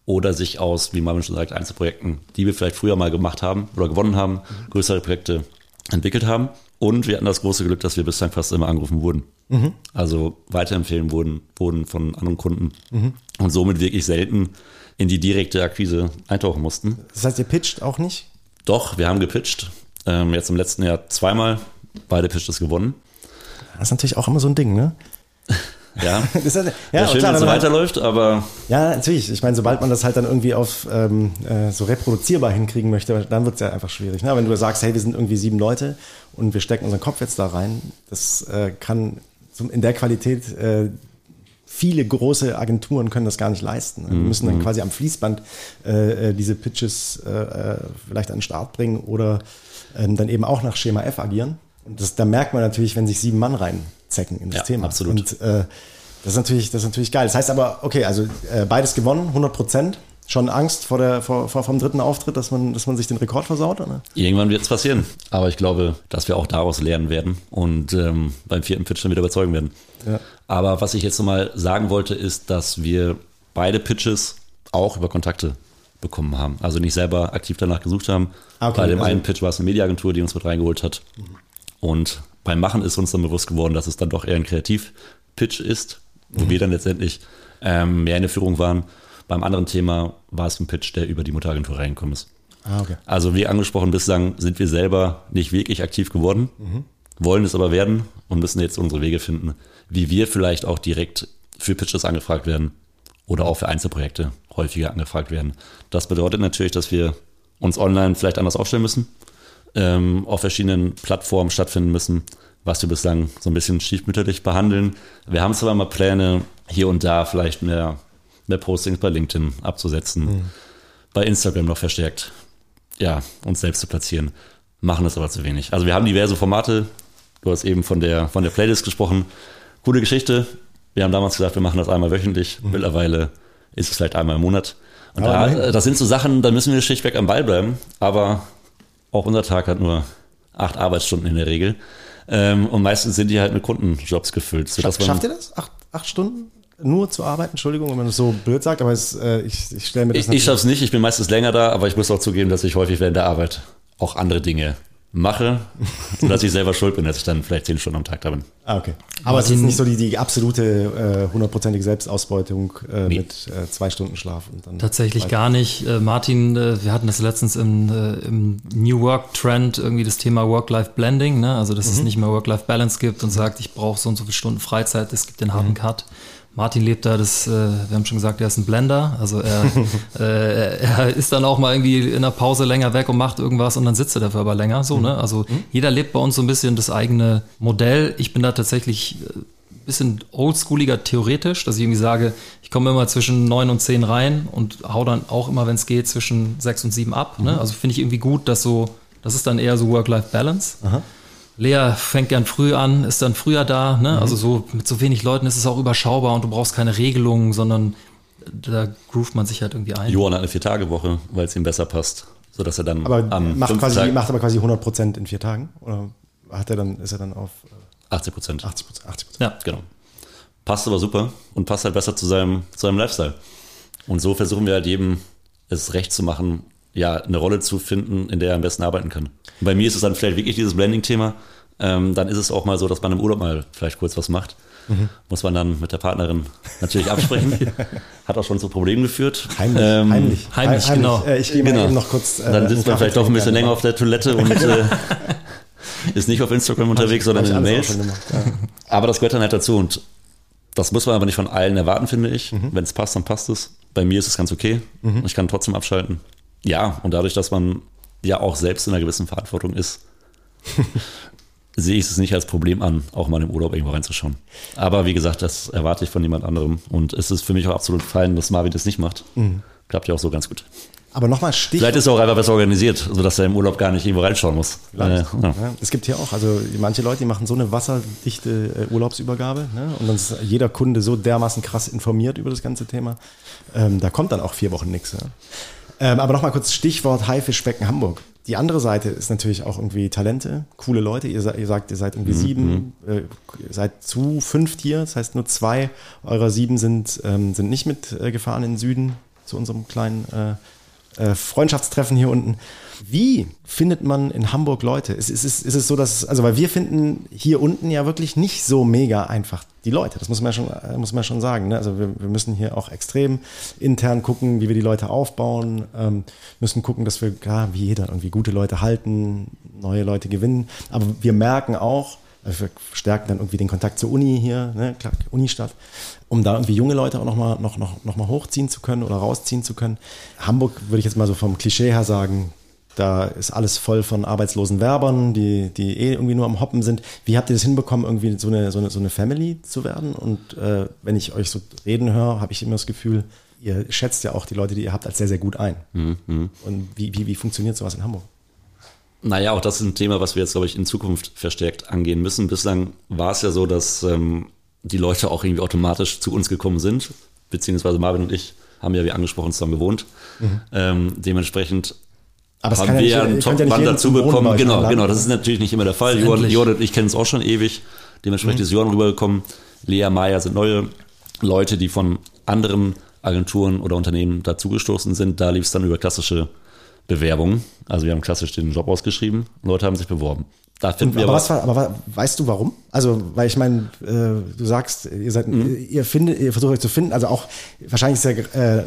Oder sich aus, wie Marvin schon sagt, Einzelprojekten, die wir vielleicht früher mal gemacht haben oder gewonnen haben, mhm. größere Projekte entwickelt haben. Und wir hatten das große Glück, dass wir bislang fast immer angerufen wurden. Mhm. Also weiterempfehlen wurden, wurden von anderen Kunden. Mhm. Und somit wirklich selten in die direkte Akquise eintauchen mussten. Das heißt, ihr pitcht auch nicht? Doch, wir haben gepitcht. Ähm, jetzt im letzten Jahr zweimal. Beide Pitches gewonnen. Das ist natürlich auch immer so ein Ding, ne? Ja, das ist, ja, ja schön, wenn es so weiterläuft, aber. Ja, natürlich. Ich meine, sobald man das halt dann irgendwie auf ähm, äh, so reproduzierbar hinkriegen möchte, dann wird es ja einfach schwierig. Ne? Wenn du sagst, hey, wir sind irgendwie sieben Leute und wir stecken unseren Kopf jetzt da rein, das äh, kann zum, in der Qualität äh, viele große Agenturen können das gar nicht leisten. Wir mhm, müssen dann mhm. quasi am Fließband äh, äh, diese Pitches vielleicht an den Start bringen oder ähm, dann eben auch nach Schema F agieren. Und das, da merkt man natürlich, wenn sich sieben Mann reinzecken in das ja, Thema. Absolut. Und äh, das ist natürlich, das ist natürlich geil. Das heißt aber, okay, also äh, beides gewonnen, 100 Prozent. Schon Angst vor der, vor, vor, vom dritten Auftritt, dass man, dass man sich den Rekord versaut? Oder? Irgendwann wird es passieren. Aber ich glaube, dass wir auch daraus lernen werden und ähm, beim vierten Pitch dann wieder überzeugen werden. Ja. Aber was ich jetzt nochmal sagen wollte, ist, dass wir beide Pitches auch über Kontakte bekommen haben. Also nicht selber aktiv danach gesucht haben. Ah, okay, Bei dem also einen Pitch war es eine Mediaagentur, die uns mit reingeholt hat. Mhm. Und beim Machen ist uns dann bewusst geworden, dass es dann doch eher ein Kreativ-Pitch ist, wo mhm. wir dann letztendlich ähm, mehr in der Führung waren. Beim anderen Thema war es ein Pitch, der über die Mutteragentur reingekommen ist. Ah, okay. Also wie angesprochen, bislang sind wir selber nicht wirklich aktiv geworden, mhm. wollen es aber werden und müssen jetzt unsere Wege finden, wie wir vielleicht auch direkt für Pitches angefragt werden oder auch für Einzelprojekte häufiger angefragt werden. Das bedeutet natürlich, dass wir uns online vielleicht anders aufstellen müssen, ähm, auf verschiedenen Plattformen stattfinden müssen, was wir bislang so ein bisschen stiefmütterlich behandeln. Wir haben zwar mal Pläne, hier und da vielleicht mehr, mehr Postings bei LinkedIn abzusetzen, mhm. bei Instagram noch verstärkt, ja, uns selbst zu platzieren, machen das aber zu wenig. Also wir haben diverse Formate, du hast eben von der, von der Playlist gesprochen, coole Geschichte. Wir haben damals gesagt, wir machen das einmal wöchentlich, mhm. mittlerweile ist es vielleicht einmal im Monat. Und da, das sind so Sachen, da müssen wir schlichtweg am Ball bleiben, aber auch unser Tag hat nur acht Arbeitsstunden in der Regel. Ähm, und meistens sind die halt mit Kundenjobs gefüllt. Schaff, schafft ihr das? Acht, acht Stunden? Nur zu arbeiten, Entschuldigung, wenn man das so blöd sagt, aber es, äh, ich, ich stelle mir das Ich, ich schaffe es nicht, ich bin meistens länger da, aber ich muss auch zugeben, dass ich häufig während der Arbeit auch andere Dinge mache, sodass ich selber schuld bin, dass ich dann vielleicht zehn Stunden am Tag da bin. Ah, okay. Aber Martin, es ist nicht so die, die absolute hundertprozentige äh, Selbstausbeutung äh, nee. mit äh, zwei Stunden Schlaf. Und dann Tatsächlich weiter. gar nicht. Äh, Martin, äh, wir hatten das letztens im, äh, im New Work Trend irgendwie das Thema Work-Life-Blending, ne? also dass mhm. es nicht mehr Work-Life-Balance gibt und sagt, ich brauche so und so viele Stunden Freizeit, es gibt den harten mhm. Cut. Martin lebt da, das, äh, wir haben schon gesagt, er ist ein Blender. Also er, äh, er ist dann auch mal irgendwie in der Pause länger weg und macht irgendwas und dann sitzt er dafür aber länger. So, ne? Also mhm. jeder lebt bei uns so ein bisschen das eigene Modell. Ich bin da tatsächlich ein äh, bisschen oldschooliger theoretisch, dass ich irgendwie sage, ich komme immer zwischen neun und zehn rein und hau dann auch immer, wenn es geht, zwischen sechs und sieben ab. Ne? Mhm. Also finde ich irgendwie gut, dass so, das ist dann eher so Work-Life-Balance. Lea fängt gern früh an, ist dann früher da. Ne? Mhm. Also so mit so wenig Leuten ist es auch überschaubar und du brauchst keine Regelungen, sondern da groovt man sich halt irgendwie ein. Johann hat eine Vier-Tage-Woche, weil es ihm besser passt, sodass er dann aber am macht, quasi, macht aber quasi 100 Prozent in vier Tagen? Oder hat er dann, ist er dann auf 80 Prozent? 80 Prozent. 80 Ja, genau. Passt aber super und passt halt besser zu seinem, zu seinem Lifestyle. Und so versuchen wir halt jedem es recht zu machen, ja, eine Rolle zu finden, in der er am besten arbeiten kann. Und bei mir ist es dann vielleicht wirklich dieses Blending-Thema. Ähm, dann ist es auch mal so, dass man im Urlaub mal vielleicht kurz was macht. Mhm. Muss man dann mit der Partnerin natürlich absprechen. Hat auch schon zu Problemen geführt. Heimlich, ähm, heimlich, heimlich, genau. Äh, ich gehe mal genau. eben noch kurz. Äh, dann sitzt man vielleicht doch ein bisschen länger auf der Toilette und äh, ist nicht auf Instagram unterwegs, sondern in den Mails. Gemacht, ja. Aber das gehört dann halt dazu und das muss man aber nicht von allen erwarten, finde ich. Mhm. Wenn es passt, dann passt es. Bei mir ist es ganz okay. Mhm. Ich kann trotzdem abschalten. Ja, und dadurch, dass man ja auch selbst in einer gewissen Verantwortung ist, sehe ich es nicht als Problem an, auch mal im Urlaub irgendwo reinzuschauen. Aber wie gesagt, das erwarte ich von jemand anderem. Und es ist für mich auch absolut fein, dass Marvin das nicht macht. Mhm. Klappt ja auch so ganz gut. Aber nochmal Stich. Vielleicht ist er auch einfach besser organisiert, sodass er im Urlaub gar nicht irgendwo reinschauen muss. Äh, ja. Ja, es gibt hier auch, also manche Leute, die machen so eine wasserdichte äh, Urlaubsübergabe ne? und dann ist jeder Kunde so dermaßen krass informiert über das ganze Thema. Ähm, da kommt dann auch vier Wochen nichts. Ja? Ähm, aber nochmal kurz Stichwort Haifischbecken Hamburg. Die andere Seite ist natürlich auch irgendwie Talente, coole Leute. Ihr, ihr sagt, ihr seid irgendwie mhm. sieben, mhm. äh, seid zu fünft hier. Das heißt, nur zwei eurer sieben sind, ähm, sind nicht mitgefahren äh, in den Süden zu unserem kleinen äh, äh, Freundschaftstreffen hier unten. Wie findet man in Hamburg Leute? Ist, ist, ist, ist es so, dass, also weil wir finden hier unten ja wirklich nicht so mega einfach die Leute. Das muss man ja schon, äh, muss man schon sagen. Ne? Also wir, wir müssen hier auch extrem intern gucken, wie wir die Leute aufbauen, ähm, müssen gucken, dass wir, ja, wie jeder, irgendwie gute Leute halten, neue Leute gewinnen. Aber wir merken auch, also wir stärken dann irgendwie den Kontakt zur Uni hier, ne, klar, Unistadt, um da irgendwie junge Leute auch nochmal noch, noch, noch mal hochziehen zu können oder rausziehen zu können. Hamburg würde ich jetzt mal so vom Klischee her sagen, da ist alles voll von arbeitslosen Werbern, die, die eh irgendwie nur am Hoppen sind. Wie habt ihr das hinbekommen, irgendwie so eine, so eine, so eine Family zu werden? Und äh, wenn ich euch so reden höre, habe ich immer das Gefühl, ihr schätzt ja auch die Leute, die ihr habt, als sehr, sehr gut ein. Mhm. Und wie, wie, wie funktioniert sowas in Hamburg? Naja, auch das ist ein Thema, was wir jetzt, glaube ich, in Zukunft verstärkt angehen müssen. Bislang war es ja so, dass ähm, die Leute auch irgendwie automatisch zu uns gekommen sind, beziehungsweise Marvin und ich haben ja, wie angesprochen, zusammen gewohnt. Mhm. Ähm, dementsprechend aber haben wir ja einen Top-Mann dazu bekommen. Genau, genau, das ist natürlich nicht immer der Fall. Johann, Johann ich kenne es auch schon ewig. Dementsprechend mhm. ist Johann rübergekommen. Lea Meyer sind neue Leute, die von anderen Agenturen oder Unternehmen dazugestoßen sind. Da lief es dann über klassische Bewerbungen. Also wir haben klassisch den Job ausgeschrieben. Leute haben sich beworben. Da finden wir aber, was war, aber weißt du warum? Also, weil ich meine, äh, du sagst, ihr seid, mhm. ihr findet, ihr versucht euch zu finden. Also auch wahrscheinlich ist ja äh,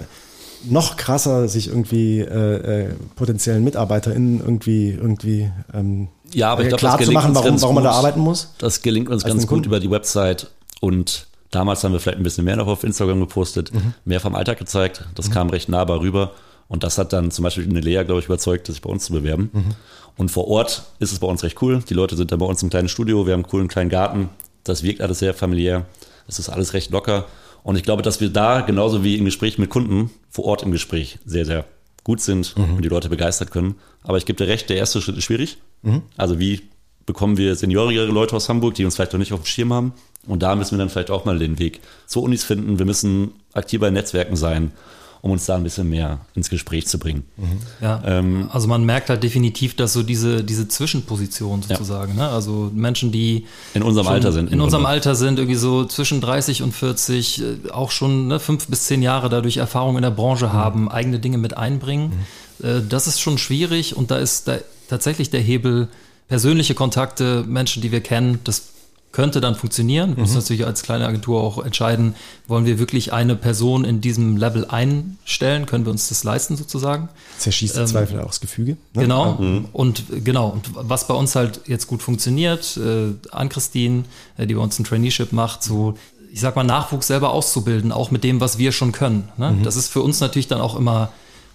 noch krasser, sich irgendwie äh, äh, potenziellen MitarbeiterInnen irgendwie, irgendwie ähm, ja, aber ich glaub, klar zu machen, warum, warum man da arbeiten muss. Das gelingt uns ganz gut über die Website und Damals haben wir vielleicht ein bisschen mehr noch auf Instagram gepostet, mhm. mehr vom Alltag gezeigt. Das mhm. kam recht nahbar rüber. Und das hat dann zum Beispiel eine Lea, glaube ich, überzeugt, sich bei uns zu bewerben. Mhm. Und vor Ort ist es bei uns recht cool. Die Leute sind da bei uns im kleinen Studio, wir haben einen coolen kleinen Garten. Das wirkt alles sehr familiär. Es ist alles recht locker. Und ich glaube, dass wir da genauso wie im Gespräch mit Kunden vor Ort im Gespräch sehr, sehr gut sind mhm. und die Leute begeistert können. Aber ich gebe dir recht, der erste Schritt ist schwierig. Mhm. Also wie bekommen wir seniorigere Leute aus Hamburg, die uns vielleicht noch nicht auf dem Schirm haben? Und da müssen wir dann vielleicht auch mal den Weg zu Unis finden. Wir müssen aktiver in Netzwerken sein um uns da ein bisschen mehr ins Gespräch zu bringen. Mhm. Ja, ähm, also man merkt halt definitiv, dass so diese, diese Zwischenposition sozusagen, ja. ne? also Menschen, die in unserem Alter sind. In unserem Alter sind, irgendwie so zwischen 30 und 40, äh, auch schon ne, fünf bis zehn Jahre dadurch Erfahrung in der Branche mhm. haben, eigene Dinge mit einbringen. Mhm. Äh, das ist schon schwierig und da ist da tatsächlich der Hebel persönliche Kontakte, Menschen, die wir kennen, das könnte dann funktionieren. Wir mhm. müssen natürlich als kleine Agentur auch entscheiden, wollen wir wirklich eine Person in diesem Level einstellen? Können wir uns das leisten sozusagen? Zerschießt im ähm, Zweifel auch das Gefüge. Ne? Genau. Mhm. Und genau. Und was bei uns halt jetzt gut funktioniert, äh, an Christine, äh, die bei uns ein Traineeship macht, so ich sag mal, Nachwuchs selber auszubilden, auch mit dem, was wir schon können. Ne? Mhm. Das ist für uns natürlich dann auch immer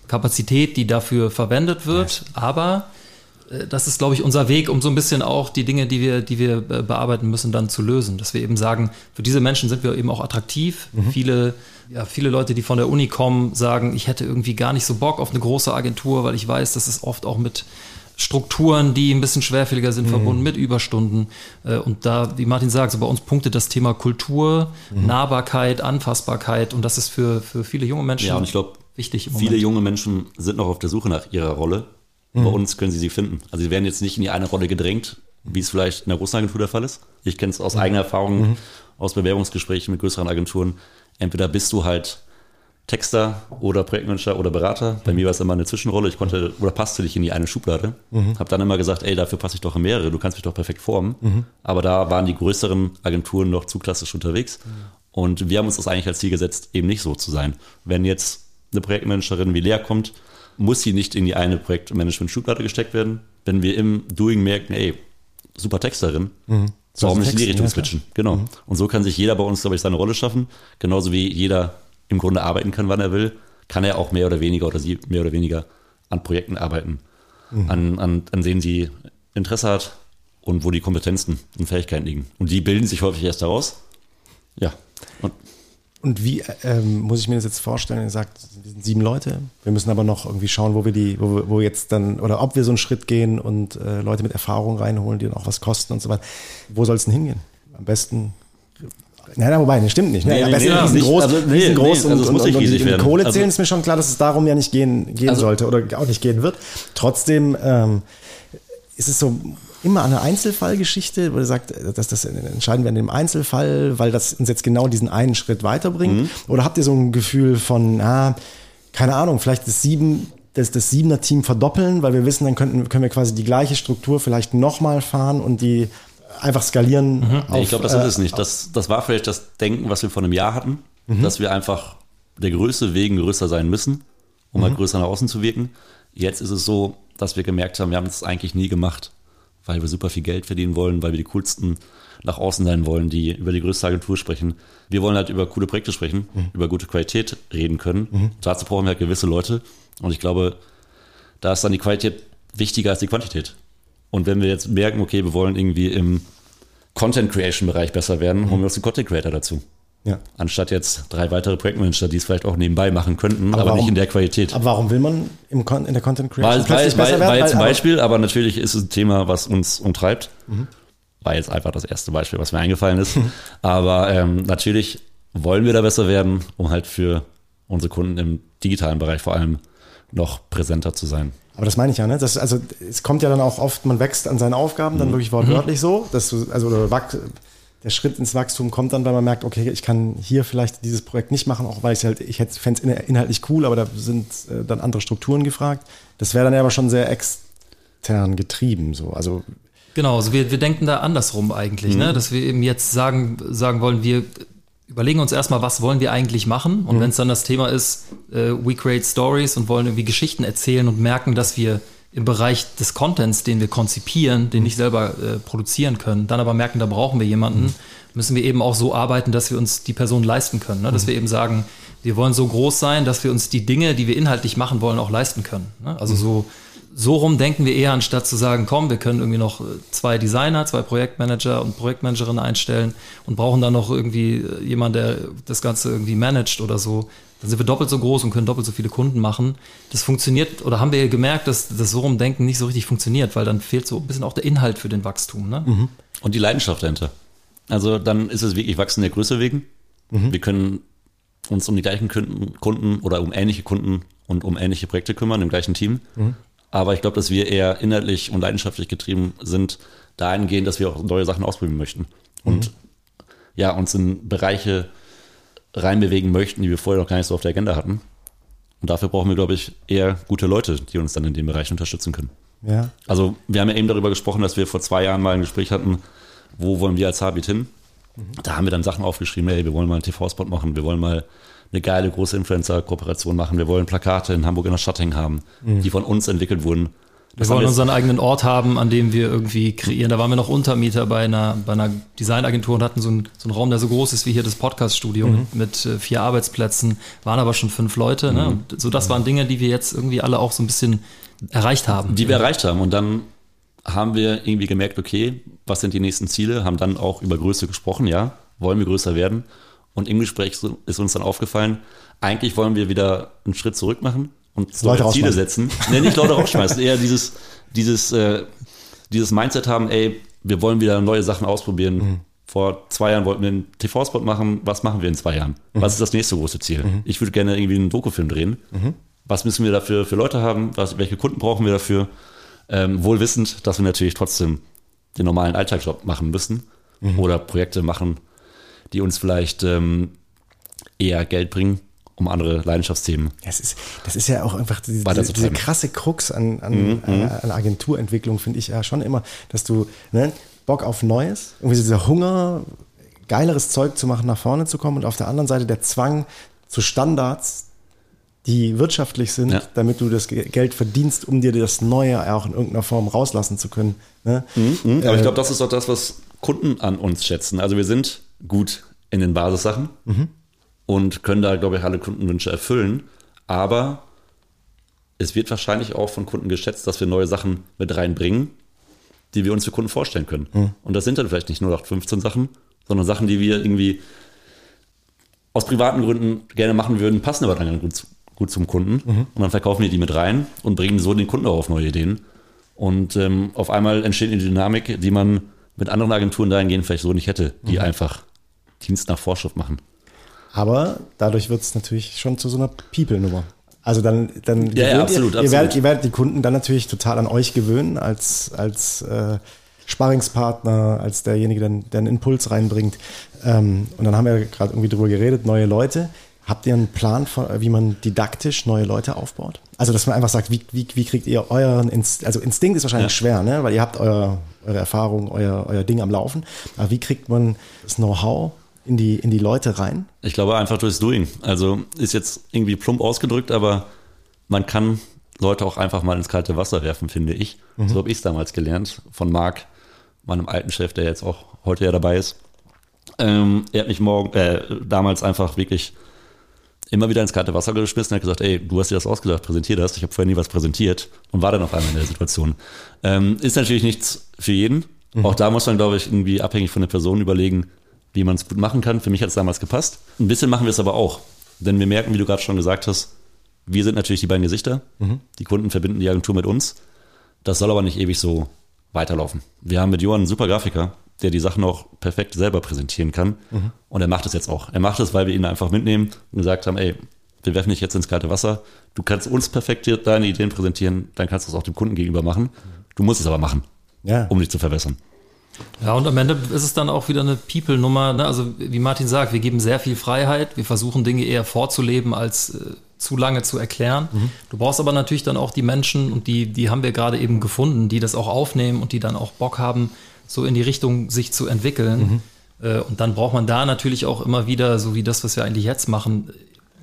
Kapazität, die dafür verwendet wird, ja. aber das ist, glaube ich, unser Weg, um so ein bisschen auch die Dinge, die wir, die wir äh, bearbeiten müssen, dann zu lösen. Dass wir eben sagen, für diese Menschen sind wir eben auch attraktiv. Mhm. Viele, ja, viele Leute, die von der Uni kommen, sagen, ich hätte irgendwie gar nicht so Bock auf eine große Agentur, weil ich weiß, dass es oft auch mit Strukturen, die ein bisschen schwerfälliger sind, mhm. verbunden mit Überstunden. Äh, und da, wie Martin sagt, so bei uns punktet das Thema Kultur, mhm. Nahbarkeit, Anfassbarkeit. Und das ist für, für viele junge Menschen ja, und ich glaub, wichtig. Viele junge Menschen sind noch auf der Suche nach ihrer Rolle. Bei uns können sie sie finden. Also sie werden jetzt nicht in die eine Rolle gedrängt, wie es vielleicht in der großen Agentur der Fall ist. Ich kenne es aus mhm. eigener Erfahrung, mhm. aus Bewerbungsgesprächen mit größeren Agenturen. Entweder bist du halt Texter oder Projektmanager oder Berater. Bei mir war es immer eine Zwischenrolle. Ich konnte oder passte dich in die eine Schublade. Mhm. Habe dann immer gesagt, ey, dafür passe ich doch in mehrere. Du kannst mich doch perfekt formen. Mhm. Aber da waren die größeren Agenturen noch zu klassisch unterwegs. Mhm. Und wir haben uns das eigentlich als Ziel gesetzt, eben nicht so zu sein. Wenn jetzt eine Projektmanagerin wie Lea kommt, muss sie nicht in die eine Projektmanagement-Schublade gesteckt werden. Wenn wir im Doing merken, ey, super Texterin, mhm. warum nicht in die Richtung ja, switchen? Genau. Mhm. Und so kann sich jeder bei uns, glaube ich, seine Rolle schaffen. Genauso wie jeder im Grunde arbeiten kann, wann er will, kann er auch mehr oder weniger oder sie mehr oder weniger an Projekten arbeiten, mhm. an, an, an denen sie Interesse hat und wo die Kompetenzen und Fähigkeiten liegen. Und die bilden sich häufig erst daraus. Ja. Und und wie ähm, muss ich mir das jetzt vorstellen? Ihr sagt, wir sind sieben Leute. Wir müssen aber noch irgendwie schauen, wo wir die, wo, wo jetzt dann, oder ob wir so einen Schritt gehen und äh, Leute mit Erfahrung reinholen, die dann auch was kosten und so weiter. Wo soll es denn hingehen? Am besten Nein, nein, wobei, das stimmt nicht. Ne? Nee, Am besten nee, riesengroß, also, nee, riesengroß nee, also und, und, und, die, die Kohle zählen, also, ist mir schon klar, dass es darum ja nicht gehen, gehen also, sollte oder auch nicht gehen wird. Trotzdem ähm, ist es so, immer eine Einzelfallgeschichte, wo ihr sagt, dass das entscheiden wir in dem Einzelfall, weil das uns jetzt genau diesen einen Schritt weiterbringt? Mhm. Oder habt ihr so ein Gefühl von, ah, keine Ahnung, vielleicht das sieben, das, das siebener Team verdoppeln, weil wir wissen, dann könnten, können wir quasi die gleiche Struktur vielleicht nochmal fahren und die einfach skalieren. Mhm. Auf, ich glaube, das ist es nicht. Das, das war vielleicht das Denken, was wir vor einem Jahr hatten, mhm. dass wir einfach der Größe wegen größer sein müssen, um halt mhm. halt größer nach außen zu wirken. Jetzt ist es so, dass wir gemerkt haben, wir haben es eigentlich nie gemacht weil wir super viel Geld verdienen wollen, weil wir die coolsten nach außen sein wollen, die über die größte Agentur sprechen. Wir wollen halt über coole Projekte sprechen, mhm. über gute Qualität reden können. Mhm. Dazu brauchen wir halt gewisse Leute. Und ich glaube, da ist dann die Qualität wichtiger als die Quantität. Und wenn wir jetzt merken, okay, wir wollen irgendwie im Content Creation Bereich besser werden, holen wir uns einen Content Creator dazu. Ja. Anstatt jetzt drei weitere Projektmanager, die es vielleicht auch nebenbei machen könnten, aber, aber warum, nicht in der Qualität. Aber warum will man im Con in der Content Creation weil, weil, besser werden? War jetzt ein Beispiel, aber natürlich ist es ein Thema, was uns umtreibt. Mhm. War jetzt einfach das erste Beispiel, was mir eingefallen ist. Mhm. Aber ähm, natürlich wollen wir da besser werden, um halt für unsere Kunden im digitalen Bereich vor allem noch präsenter zu sein. Aber das meine ich ja, ne? Das, also es kommt ja dann auch oft, man wächst an seinen Aufgaben, dann mhm. wirklich wortwörtlich mhm. so, dass du, also oder der Schritt ins Wachstum kommt dann, weil man merkt, okay, ich kann hier vielleicht dieses Projekt nicht machen, auch weil ich halt, ich fände es inhaltlich cool, aber da sind äh, dann andere Strukturen gefragt. Das wäre dann ja aber schon sehr extern getrieben, so. Also Genau, also wir, wir denken da andersrum eigentlich, ne? mhm. ne? dass wir eben jetzt sagen, sagen wollen, wir überlegen uns erstmal, was wollen wir eigentlich machen und mhm. wenn es dann das Thema ist, äh, we create stories und wollen irgendwie Geschichten erzählen und merken, dass wir im Bereich des Contents, den wir konzipieren, den nicht selber äh, produzieren können, dann aber merken, da brauchen wir jemanden, mhm. müssen wir eben auch so arbeiten, dass wir uns die Person leisten können. Ne? Dass mhm. wir eben sagen, wir wollen so groß sein, dass wir uns die Dinge, die wir inhaltlich machen wollen, auch leisten können. Ne? Also mhm. so, so rum denken wir eher, anstatt zu sagen, komm, wir können irgendwie noch äh, zwei Designer, zwei Projektmanager und Projektmanagerinnen einstellen und brauchen dann noch irgendwie äh, jemanden, der das Ganze irgendwie managt oder so. Dann sind wir doppelt so groß und können doppelt so viele Kunden machen. Das funktioniert, oder haben wir gemerkt, dass das so rumdenken nicht so richtig funktioniert, weil dann fehlt so ein bisschen auch der Inhalt für den Wachstum. Ne? Mhm. Und die Leidenschaft dahinter. Also dann ist es wirklich Wachsen der Größe wegen. Mhm. Wir können uns um die gleichen Kunden oder um ähnliche Kunden und um ähnliche Projekte kümmern im gleichen Team. Mhm. Aber ich glaube, dass wir eher inhaltlich und leidenschaftlich getrieben sind, dahingehend, dass wir auch neue Sachen ausprobieren möchten. Und mhm. ja, uns in Bereiche reinbewegen möchten, die wir vorher noch gar nicht so auf der Agenda hatten. Und dafür brauchen wir, glaube ich, eher gute Leute, die uns dann in dem Bereich unterstützen können. Ja. Also wir haben ja eben darüber gesprochen, dass wir vor zwei Jahren mal ein Gespräch hatten, wo wollen wir als Habit hin? Mhm. Da haben wir dann Sachen aufgeschrieben, hey, wir wollen mal einen TV-Spot machen, wir wollen mal eine geile große Influencer-Kooperation machen, wir wollen Plakate in Hamburg in der Stadt hängen haben, mhm. die von uns entwickelt wurden. Wir wollen unseren eigenen Ort haben, an dem wir irgendwie kreieren. Da waren wir noch Untermieter bei einer, bei einer Designagentur und hatten so einen, so einen Raum, der so groß ist wie hier das Podcaststudio mhm. mit, äh, vier Arbeitsplätzen, waren aber schon fünf Leute. Ne? Mhm. Ne? Und so, das waren Dinge, die wir jetzt irgendwie alle auch so ein bisschen erreicht haben. Die wir erreicht haben. Und dann haben wir irgendwie gemerkt, okay, was sind die nächsten Ziele? Haben dann auch über Größe gesprochen, ja, wollen wir größer werden? Und im Gespräch ist uns dann aufgefallen, eigentlich wollen wir wieder einen Schritt zurück machen und so Ziele setzen. Nee, nicht Leute rausschmeißen, eher dieses, dieses, äh, dieses Mindset haben, ey, wir wollen wieder neue Sachen ausprobieren. Mhm. Vor zwei Jahren wollten wir einen TV-Spot machen. Was machen wir in zwei Jahren? Mhm. Was ist das nächste große Ziel? Mhm. Ich würde gerne irgendwie einen Dokufilm drehen. Mhm. Was müssen wir dafür für Leute haben? Was, welche Kunden brauchen wir dafür? Ähm, wohl wissend, dass wir natürlich trotzdem den normalen Alltagsjob machen müssen mhm. oder Projekte machen, die uns vielleicht ähm, eher Geld bringen um andere Leidenschaftsthemen. Das, ist, das ist ja auch einfach diese, diese, krasse Krux an, an, mhm. an, mhm. an Agenturentwicklung, finde ich ja schon immer, dass du ne, Bock auf Neues, irgendwie dieser Hunger, geileres Zeug zu machen, nach vorne zu kommen und auf der anderen Seite der Zwang zu Standards, die wirtschaftlich sind, ja. damit du das Geld verdienst, um dir das Neue auch in irgendeiner Form rauslassen zu können. Ne? Mhm, mhm. Aber äh, ich glaube, das ist auch das, was Kunden an uns schätzen. Also wir sind gut in den Basissachen. Mhm und können da, glaube ich, alle Kundenwünsche erfüllen. Aber es wird wahrscheinlich auch von Kunden geschätzt, dass wir neue Sachen mit reinbringen, die wir uns für Kunden vorstellen können. Mhm. Und das sind dann vielleicht nicht nur noch 15 Sachen, sondern Sachen, die wir irgendwie aus privaten Gründen gerne machen würden, passen aber dann gut, gut zum Kunden. Mhm. Und dann verkaufen wir die mit rein und bringen so den Kunden auch auf neue Ideen. Und ähm, auf einmal entsteht eine Dynamik, die man mit anderen Agenturen dahingehend vielleicht so nicht hätte, die mhm. einfach Dienst nach Vorschrift machen. Aber dadurch wird es natürlich schon zu so einer People-Nummer. Also dann, dann ja, ja, absolut, ihr, absolut. werdet, ihr werdet die Kunden dann natürlich total an euch gewöhnen als, als äh, Sparringspartner, als derjenige, der, der einen Impuls reinbringt. Ähm, und dann haben wir gerade irgendwie drüber geredet, neue Leute. Habt ihr einen Plan, wie man didaktisch neue Leute aufbaut? Also, dass man einfach sagt, wie, wie, wie kriegt ihr euren Instinkt, also Instinkt ist wahrscheinlich ja. schwer, ne? weil ihr habt euer, eure Erfahrung, euer, euer Ding am Laufen. Aber wie kriegt man das Know-how in die, in die Leute rein? Ich glaube einfach durchs Doing. Also ist jetzt irgendwie plump ausgedrückt, aber man kann Leute auch einfach mal ins kalte Wasser werfen, finde ich. Mhm. So habe ich es damals gelernt von Marc, meinem alten Chef, der jetzt auch heute ja dabei ist. Ähm, er hat mich morgen, äh, damals einfach wirklich immer wieder ins kalte Wasser geschmissen und hat gesagt, ey, du hast dir das ausgedacht, präsentier das. Ich habe vorher nie was präsentiert und war dann auf einmal in der Situation. Ähm, ist natürlich nichts für jeden. Mhm. Auch da muss man, glaube ich, irgendwie abhängig von der Person überlegen, wie man es gut machen kann. Für mich hat es damals gepasst. Ein bisschen machen wir es aber auch. Denn wir merken, wie du gerade schon gesagt hast, wir sind natürlich die beiden Gesichter. Mhm. Die Kunden verbinden die Agentur mit uns. Das soll aber nicht ewig so weiterlaufen. Wir haben mit Johann einen super Grafiker, der die Sachen auch perfekt selber präsentieren kann. Mhm. Und er macht es jetzt auch. Er macht es, weil wir ihn einfach mitnehmen und gesagt haben, ey, wir werfen dich jetzt ins kalte Wasser. Du kannst uns perfekt deine Ideen präsentieren, dann kannst du es auch dem Kunden gegenüber machen. Du musst es aber machen, ja. um dich zu verbessern. Ja, und am Ende ist es dann auch wieder eine People-Nummer. Ne? Also wie Martin sagt, wir geben sehr viel Freiheit. Wir versuchen Dinge eher vorzuleben, als äh, zu lange zu erklären. Mhm. Du brauchst aber natürlich dann auch die Menschen, und die, die haben wir gerade eben gefunden, die das auch aufnehmen und die dann auch Bock haben, so in die Richtung sich zu entwickeln. Mhm. Äh, und dann braucht man da natürlich auch immer wieder, so wie das, was wir eigentlich jetzt machen,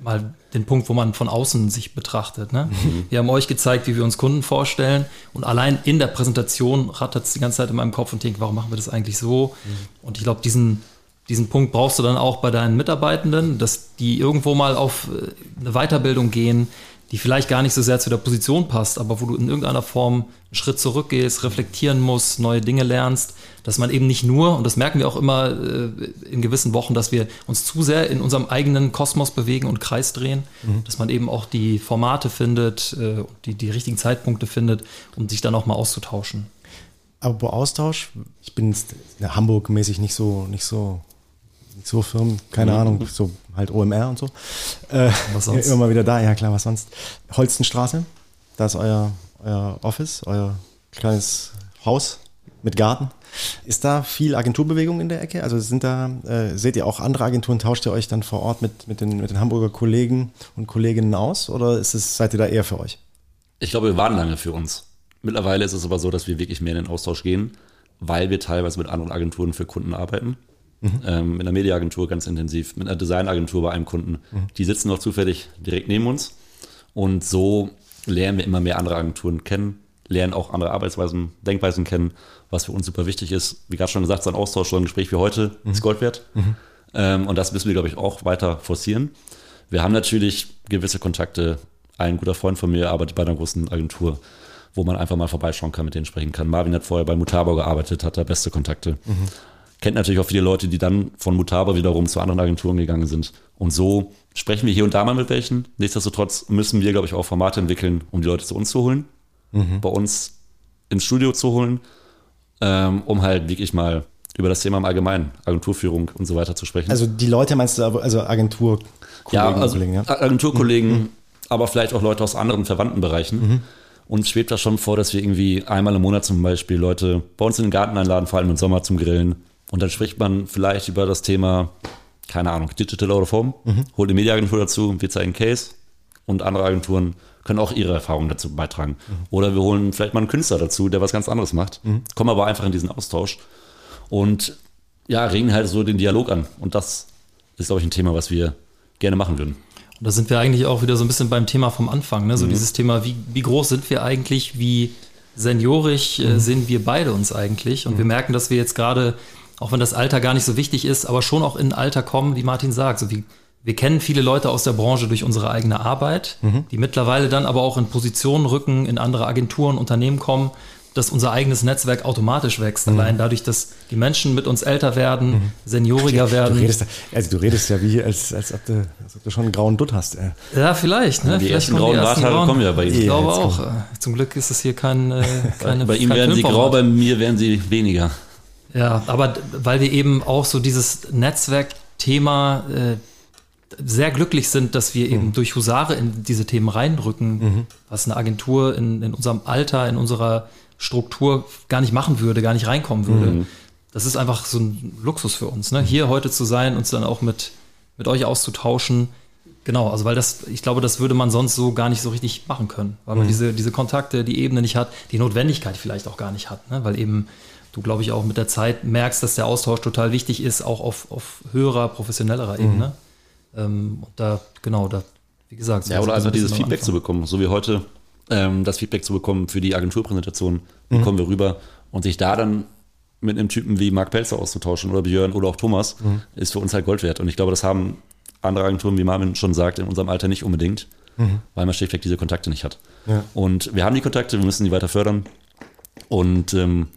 mal den Punkt, wo man von außen sich betrachtet. Ne? Mhm. Wir haben euch gezeigt, wie wir uns Kunden vorstellen und allein in der Präsentation rattert es die ganze Zeit in meinem Kopf und denkt, warum machen wir das eigentlich so? Mhm. Und ich glaube, diesen, diesen Punkt brauchst du dann auch bei deinen Mitarbeitenden, dass die irgendwo mal auf äh, eine Weiterbildung gehen, die vielleicht gar nicht so sehr zu der Position passt, aber wo du in irgendeiner Form einen Schritt zurückgehst, reflektieren musst, neue Dinge lernst, dass man eben nicht nur, und das merken wir auch immer äh, in gewissen Wochen, dass wir uns zu sehr in unserem eigenen Kosmos bewegen und Kreis drehen, mhm. dass man eben auch die Formate findet, äh, die, die richtigen Zeitpunkte findet, um sich dann auch mal auszutauschen. Aber Austausch, ich bin Hamburg-mäßig nicht so, nicht so so Firmen, keine mhm. Ahnung, so halt OMR und so. Äh, was sonst? Immer mal wieder da, ja klar, was sonst. Holstenstraße, da ist euer, euer Office, euer kleines Haus mit Garten. Ist da viel Agenturbewegung in der Ecke? Also sind da, äh, seht ihr auch andere Agenturen, tauscht ihr euch dann vor Ort mit, mit, den, mit den Hamburger Kollegen und Kolleginnen aus oder ist es, seid ihr da eher für euch? Ich glaube, wir waren lange für uns. Mittlerweile ist es aber so, dass wir wirklich mehr in den Austausch gehen, weil wir teilweise mit anderen Agenturen für Kunden arbeiten mhm. ähm, mit einer Mediaagentur ganz intensiv, mit einer Designagentur bei einem Kunden. Mhm. Die sitzen noch zufällig direkt neben uns. Und so lernen wir immer mehr andere Agenturen kennen, lernen auch andere Arbeitsweisen, Denkweisen kennen, was für uns super wichtig ist. Wie gerade schon gesagt, so ein Austausch, so ein Gespräch wie heute mhm. ist Gold wert. Mhm. Ähm, und das müssen wir, glaube ich, auch weiter forcieren. Wir haben natürlich gewisse Kontakte. Ein guter Freund von mir arbeitet bei einer großen Agentur, wo man einfach mal vorbeischauen kann, mit denen sprechen kann. Marvin hat vorher bei Mutabo gearbeitet, hat da beste Kontakte. Mhm kennt natürlich auch viele Leute, die dann von Mutaba wiederum zu anderen Agenturen gegangen sind. Und so sprechen wir hier und da mal mit welchen. Nichtsdestotrotz müssen wir, glaube ich, auch Formate entwickeln, um die Leute zu uns zu holen, mhm. bei uns ins Studio zu holen, ähm, um halt wirklich mal über das Thema im Allgemeinen, Agenturführung und so weiter zu sprechen. Also die Leute meinst du, also Agenturkollegen? Ja, also Kollegen, ja? Agenturkollegen, mhm. aber vielleicht auch Leute aus anderen verwandten Bereichen. Mhm. Uns schwebt das schon vor, dass wir irgendwie einmal im Monat zum Beispiel Leute bei uns in den Garten einladen, vor allem im Sommer zum Grillen und dann spricht man vielleicht über das Thema, keine Ahnung, Digital Out of Home, mhm. holt eine Mediaagentur dazu, wir zeigen Case und andere Agenturen können auch ihre Erfahrungen dazu beitragen. Mhm. Oder wir holen vielleicht mal einen Künstler dazu, der was ganz anderes macht, mhm. kommen aber einfach in diesen Austausch und ja, regen halt so den Dialog an. Und das ist, glaube ich, ein Thema, was wir gerne machen würden. Und da sind wir eigentlich auch wieder so ein bisschen beim Thema vom Anfang, ne? So mhm. dieses Thema, wie, wie groß sind wir eigentlich, wie seniorisch äh, mhm. sehen wir beide uns eigentlich? Und wir mhm. merken, dass wir jetzt gerade auch wenn das Alter gar nicht so wichtig ist, aber schon auch in ein Alter kommen, wie Martin sagt. So wie, wir kennen viele Leute aus der Branche durch unsere eigene Arbeit, mhm. die mittlerweile dann aber auch in Positionen rücken, in andere Agenturen, Unternehmen kommen, dass unser eigenes Netzwerk automatisch wächst. Mhm. Allein dadurch, dass die Menschen mit uns älter werden, mhm. senioriger werden. Du redest, also du redest ja wie, als, als, ob, du, als ob du schon einen grauen Dutt hast. Ey. Ja, vielleicht. Ne? Die vielleicht ersten grauen Barthaare kommen ja bei ihm. Ich glaube auch. Zum Glück ist es hier kein, äh, keine Bei ihm werden sie grau, bei mir werden sie weniger. Ja, aber weil wir eben auch so dieses Netzwerkthema äh, sehr glücklich sind, dass wir eben mhm. durch Husare in diese Themen reindrücken, mhm. was eine Agentur in, in unserem Alter, in unserer Struktur gar nicht machen würde, gar nicht reinkommen würde. Mhm. Das ist einfach so ein Luxus für uns, ne? hier heute zu sein, uns dann auch mit, mit euch auszutauschen. Genau, also weil das, ich glaube, das würde man sonst so gar nicht so richtig machen können, weil man mhm. diese, diese Kontakte, die Ebene nicht hat, die Notwendigkeit vielleicht auch gar nicht hat, ne? weil eben du, glaube ich, auch mit der Zeit merkst, dass der Austausch total wichtig ist, auch auf, auf höherer, professionellerer mhm. Ebene. Ähm, und da, genau, da, wie gesagt. So ja, oder einfach dieses Feedback zu bekommen, so wie heute, ähm, das Feedback zu bekommen für die Agenturpräsentation, mhm. kommen wir rüber und sich da dann mit einem Typen wie Marc Pelzer auszutauschen oder Björn oder auch Thomas, mhm. ist für uns halt Gold wert. Und ich glaube, das haben andere Agenturen, wie Marvin schon sagt, in unserem Alter nicht unbedingt, mhm. weil man schlichtweg diese Kontakte nicht hat. Ja. Und wir haben die Kontakte, wir müssen die weiter fördern. Und ähm,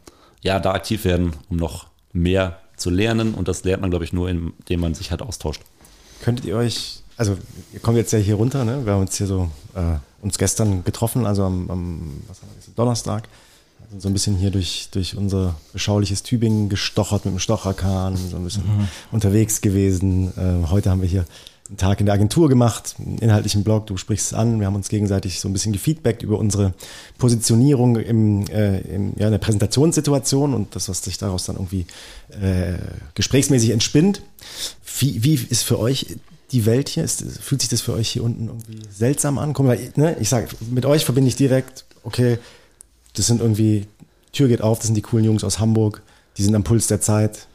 ja, da aktiv werden, um noch mehr zu lernen. Und das lernt man, glaube ich, nur, indem man sich halt austauscht. Könntet ihr euch, also ihr kommt jetzt ja hier runter, ne? Wir haben uns hier so äh, uns gestern getroffen, also am, am was haben wir, Donnerstag. Also so ein bisschen hier durch, durch unser beschauliches Tübingen gestochert mit dem Stocherkahn, so ein bisschen mhm. unterwegs gewesen. Äh, heute haben wir hier einen Tag in der Agentur gemacht, einen inhaltlichen Blog, du sprichst es an, wir haben uns gegenseitig so ein bisschen gefeedbackt über unsere Positionierung im, äh, im, ja, in der Präsentationssituation und das, was sich daraus dann irgendwie äh, gesprächsmäßig entspinnt. Wie, wie ist für euch die Welt hier? Ist, fühlt sich das für euch hier unten irgendwie seltsam an? Guck mal, ne, ich sage, mit euch verbinde ich direkt, okay, das sind irgendwie, Tür geht auf, das sind die coolen Jungs aus Hamburg, die sind am Puls der Zeit,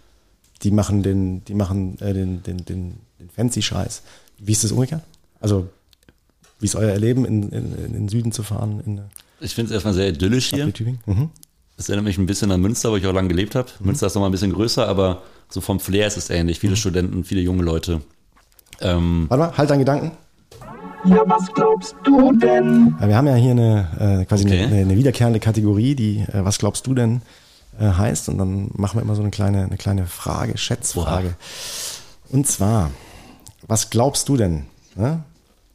die machen den, die machen äh, den, den, den den fancy Scheiß. Wie ist das umgekehrt? Also, wie ist euer Erleben, in, in, in den Süden zu fahren? In ich finde es erstmal sehr idyllisch hier. Tübingen? Mhm. Es erinnert mich ein bisschen an Münster, wo ich auch lange gelebt habe. Mhm. Münster ist noch mal ein bisschen größer, aber so vom Flair ist es ähnlich. Viele mhm. Studenten, viele junge Leute. Ähm, Warte mal, halt deinen Gedanken. Ja, was glaubst du denn? Wir haben ja hier eine äh, quasi okay. eine, eine, wiederkehrende Kategorie, die äh, Was glaubst du denn äh, heißt. Und dann machen wir immer so eine kleine, eine kleine Frage, Schätzfrage. Wow. Und zwar, was glaubst du denn? Ne?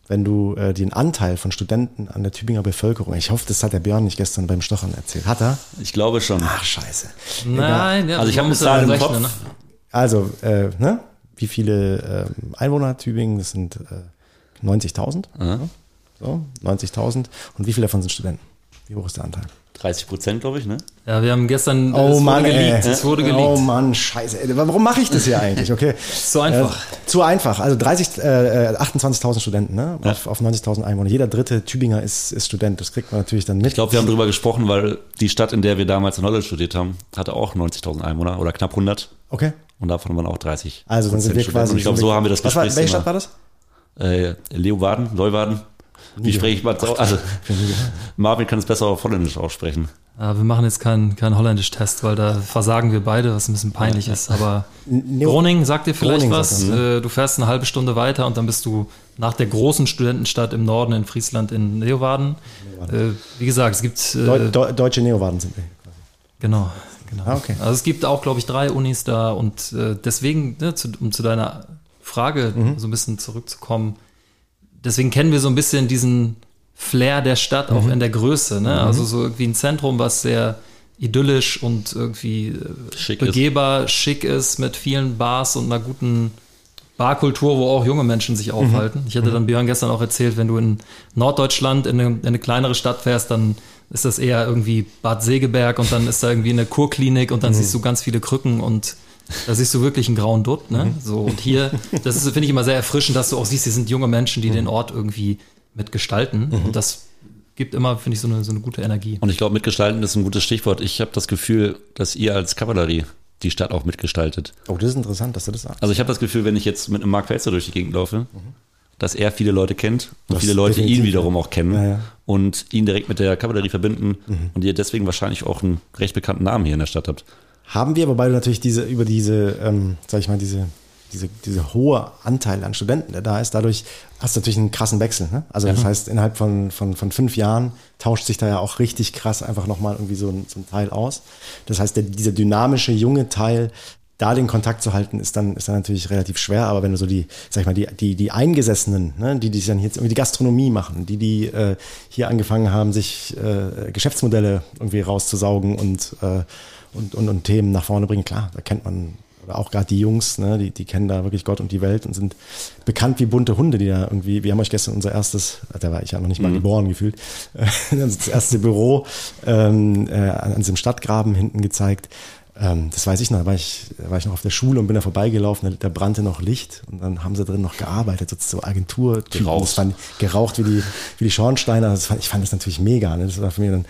wenn du äh, den Anteil von Studenten an der Tübinger Bevölkerung, ich hoffe, das hat der Björn nicht gestern beim Stochern erzählt. Hat er? Ich glaube schon. Ach, scheiße. Nein, ja, also ich habe eine Zahl im Kopf. Ne? Also, äh, ne? wie viele äh, Einwohner hat Tübingen? Das sind äh, 90.000. So, 90.000. Und wie viele davon sind Studenten? Wie hoch ist der Anteil? 30 Prozent, glaube ich, ne? Ja, wir haben gestern. Oh Mann, wurde geleakt. Es wurde geleakt. Oh Mann, scheiße. Warum mache ich das hier eigentlich? Okay. zu einfach. Äh, zu einfach. Also 30, äh, 28.000 Studenten, ne? Ja. Auf, auf 90.000 Einwohner. Jeder dritte Tübinger ist, ist Student. Das kriegt man natürlich dann mit. Ich glaube, wir haben darüber gesprochen, weil die Stadt, in der wir damals in Holland studiert haben, hatte auch 90.000 Einwohner oder knapp 100. Okay. Und davon waren auch 30. Also dann sind wir quasi. Und ich glaube, so haben wir das Gespräch. War, welche Stadt war das? Äh, Leeuwarden, Leuwarden. Wie spreche ich mal so? Also, Marvin kann es besser auf Holländisch aussprechen. Ja, wir machen jetzt keinen kein Holländisch-Test, weil da versagen wir beide, was ein bisschen peinlich ist. Aber Groningen sagt dir vielleicht Groningen was. Ne? Du fährst eine halbe Stunde weiter und dann bist du nach der großen Studentenstadt im Norden in Friesland in Leeuwarden. Äh, wie gesagt, es gibt. Äh, Deu deutsche Neowarden sind wir. Quasi. Genau. Genau. Ah, okay. Also es gibt auch, glaube ich, drei Unis da und äh, deswegen, ne, zu, um zu deiner Frage mhm. so ein bisschen zurückzukommen, deswegen kennen wir so ein bisschen diesen Flair der Stadt auch mhm. in der Größe. Ne? Mhm. Also so irgendwie ein Zentrum, was sehr idyllisch und irgendwie äh, schick begehbar, ist. schick ist mit vielen Bars und einer guten Barkultur, wo auch junge Menschen sich aufhalten. Mhm. Ich hatte dann mhm. Björn gestern auch erzählt, wenn du in Norddeutschland in eine, in eine, kleinere Stadt fährst, dann ist das eher irgendwie Bad Segeberg und dann ist da irgendwie eine Kurklinik und dann mhm. siehst du ganz viele Krücken und da siehst du wirklich einen grauen Dutt, ne? Mhm. So, und hier, das ist, finde ich immer sehr erfrischend, dass du auch siehst, hier sind junge Menschen, die mhm. den Ort irgendwie mitgestalten. Mhm. Und das gibt immer, finde ich, so eine, so eine gute Energie. Und ich glaube, mitgestalten ist ein gutes Stichwort. Ich habe das Gefühl, dass ihr als Kavallerie die Stadt auch mitgestaltet. Oh, das ist interessant, dass du das sagst. Also ich habe das Gefühl, wenn ich jetzt mit einem Mark Felser durch die Gegend laufe, mhm. dass er viele Leute kennt und das viele Leute ihn wiederum auch kennen ja, ja. und ihn direkt mit der Kavallerie verbinden mhm. und ihr deswegen wahrscheinlich auch einen recht bekannten Namen hier in der Stadt habt. Haben wir, wobei du natürlich diese, über diese, ähm, sag ich mal, diese, diese, diese hohe Anteil an Studenten, der da ist, dadurch hast du natürlich einen krassen Wechsel. Ne? Also das heißt, innerhalb von, von, von fünf Jahren tauscht sich da ja auch richtig krass einfach nochmal irgendwie so ein, so ein Teil aus. Das heißt, der, dieser dynamische, junge Teil, da den Kontakt zu halten, ist dann, ist dann natürlich relativ schwer. Aber wenn du so die, sag ich mal, die, die, die Eingesessenen, ne, die, die dann jetzt irgendwie die Gastronomie machen, die, die äh, hier angefangen haben, sich äh, Geschäftsmodelle irgendwie rauszusaugen und äh, und, und, und Themen nach vorne bringen. Klar, da kennt man, oder auch gerade die Jungs, ne, die, die kennen da wirklich Gott und die Welt und sind bekannt wie bunte Hunde, die da irgendwie, wir haben euch gestern unser erstes, da war ich ja noch nicht mal mhm. geboren gefühlt, das erste Büro ähm, äh, an diesem Stadtgraben hinten gezeigt. Ähm, das weiß ich noch, da war ich, da war ich noch auf der Schule und bin da vorbeigelaufen, da, da brannte noch Licht und dann haben sie drin noch gearbeitet, so, so Agentur, geraucht. Fand, geraucht wie die, wie die Schornsteiner. Das fand, ich fand das natürlich mega. Ne? Das war für mich dann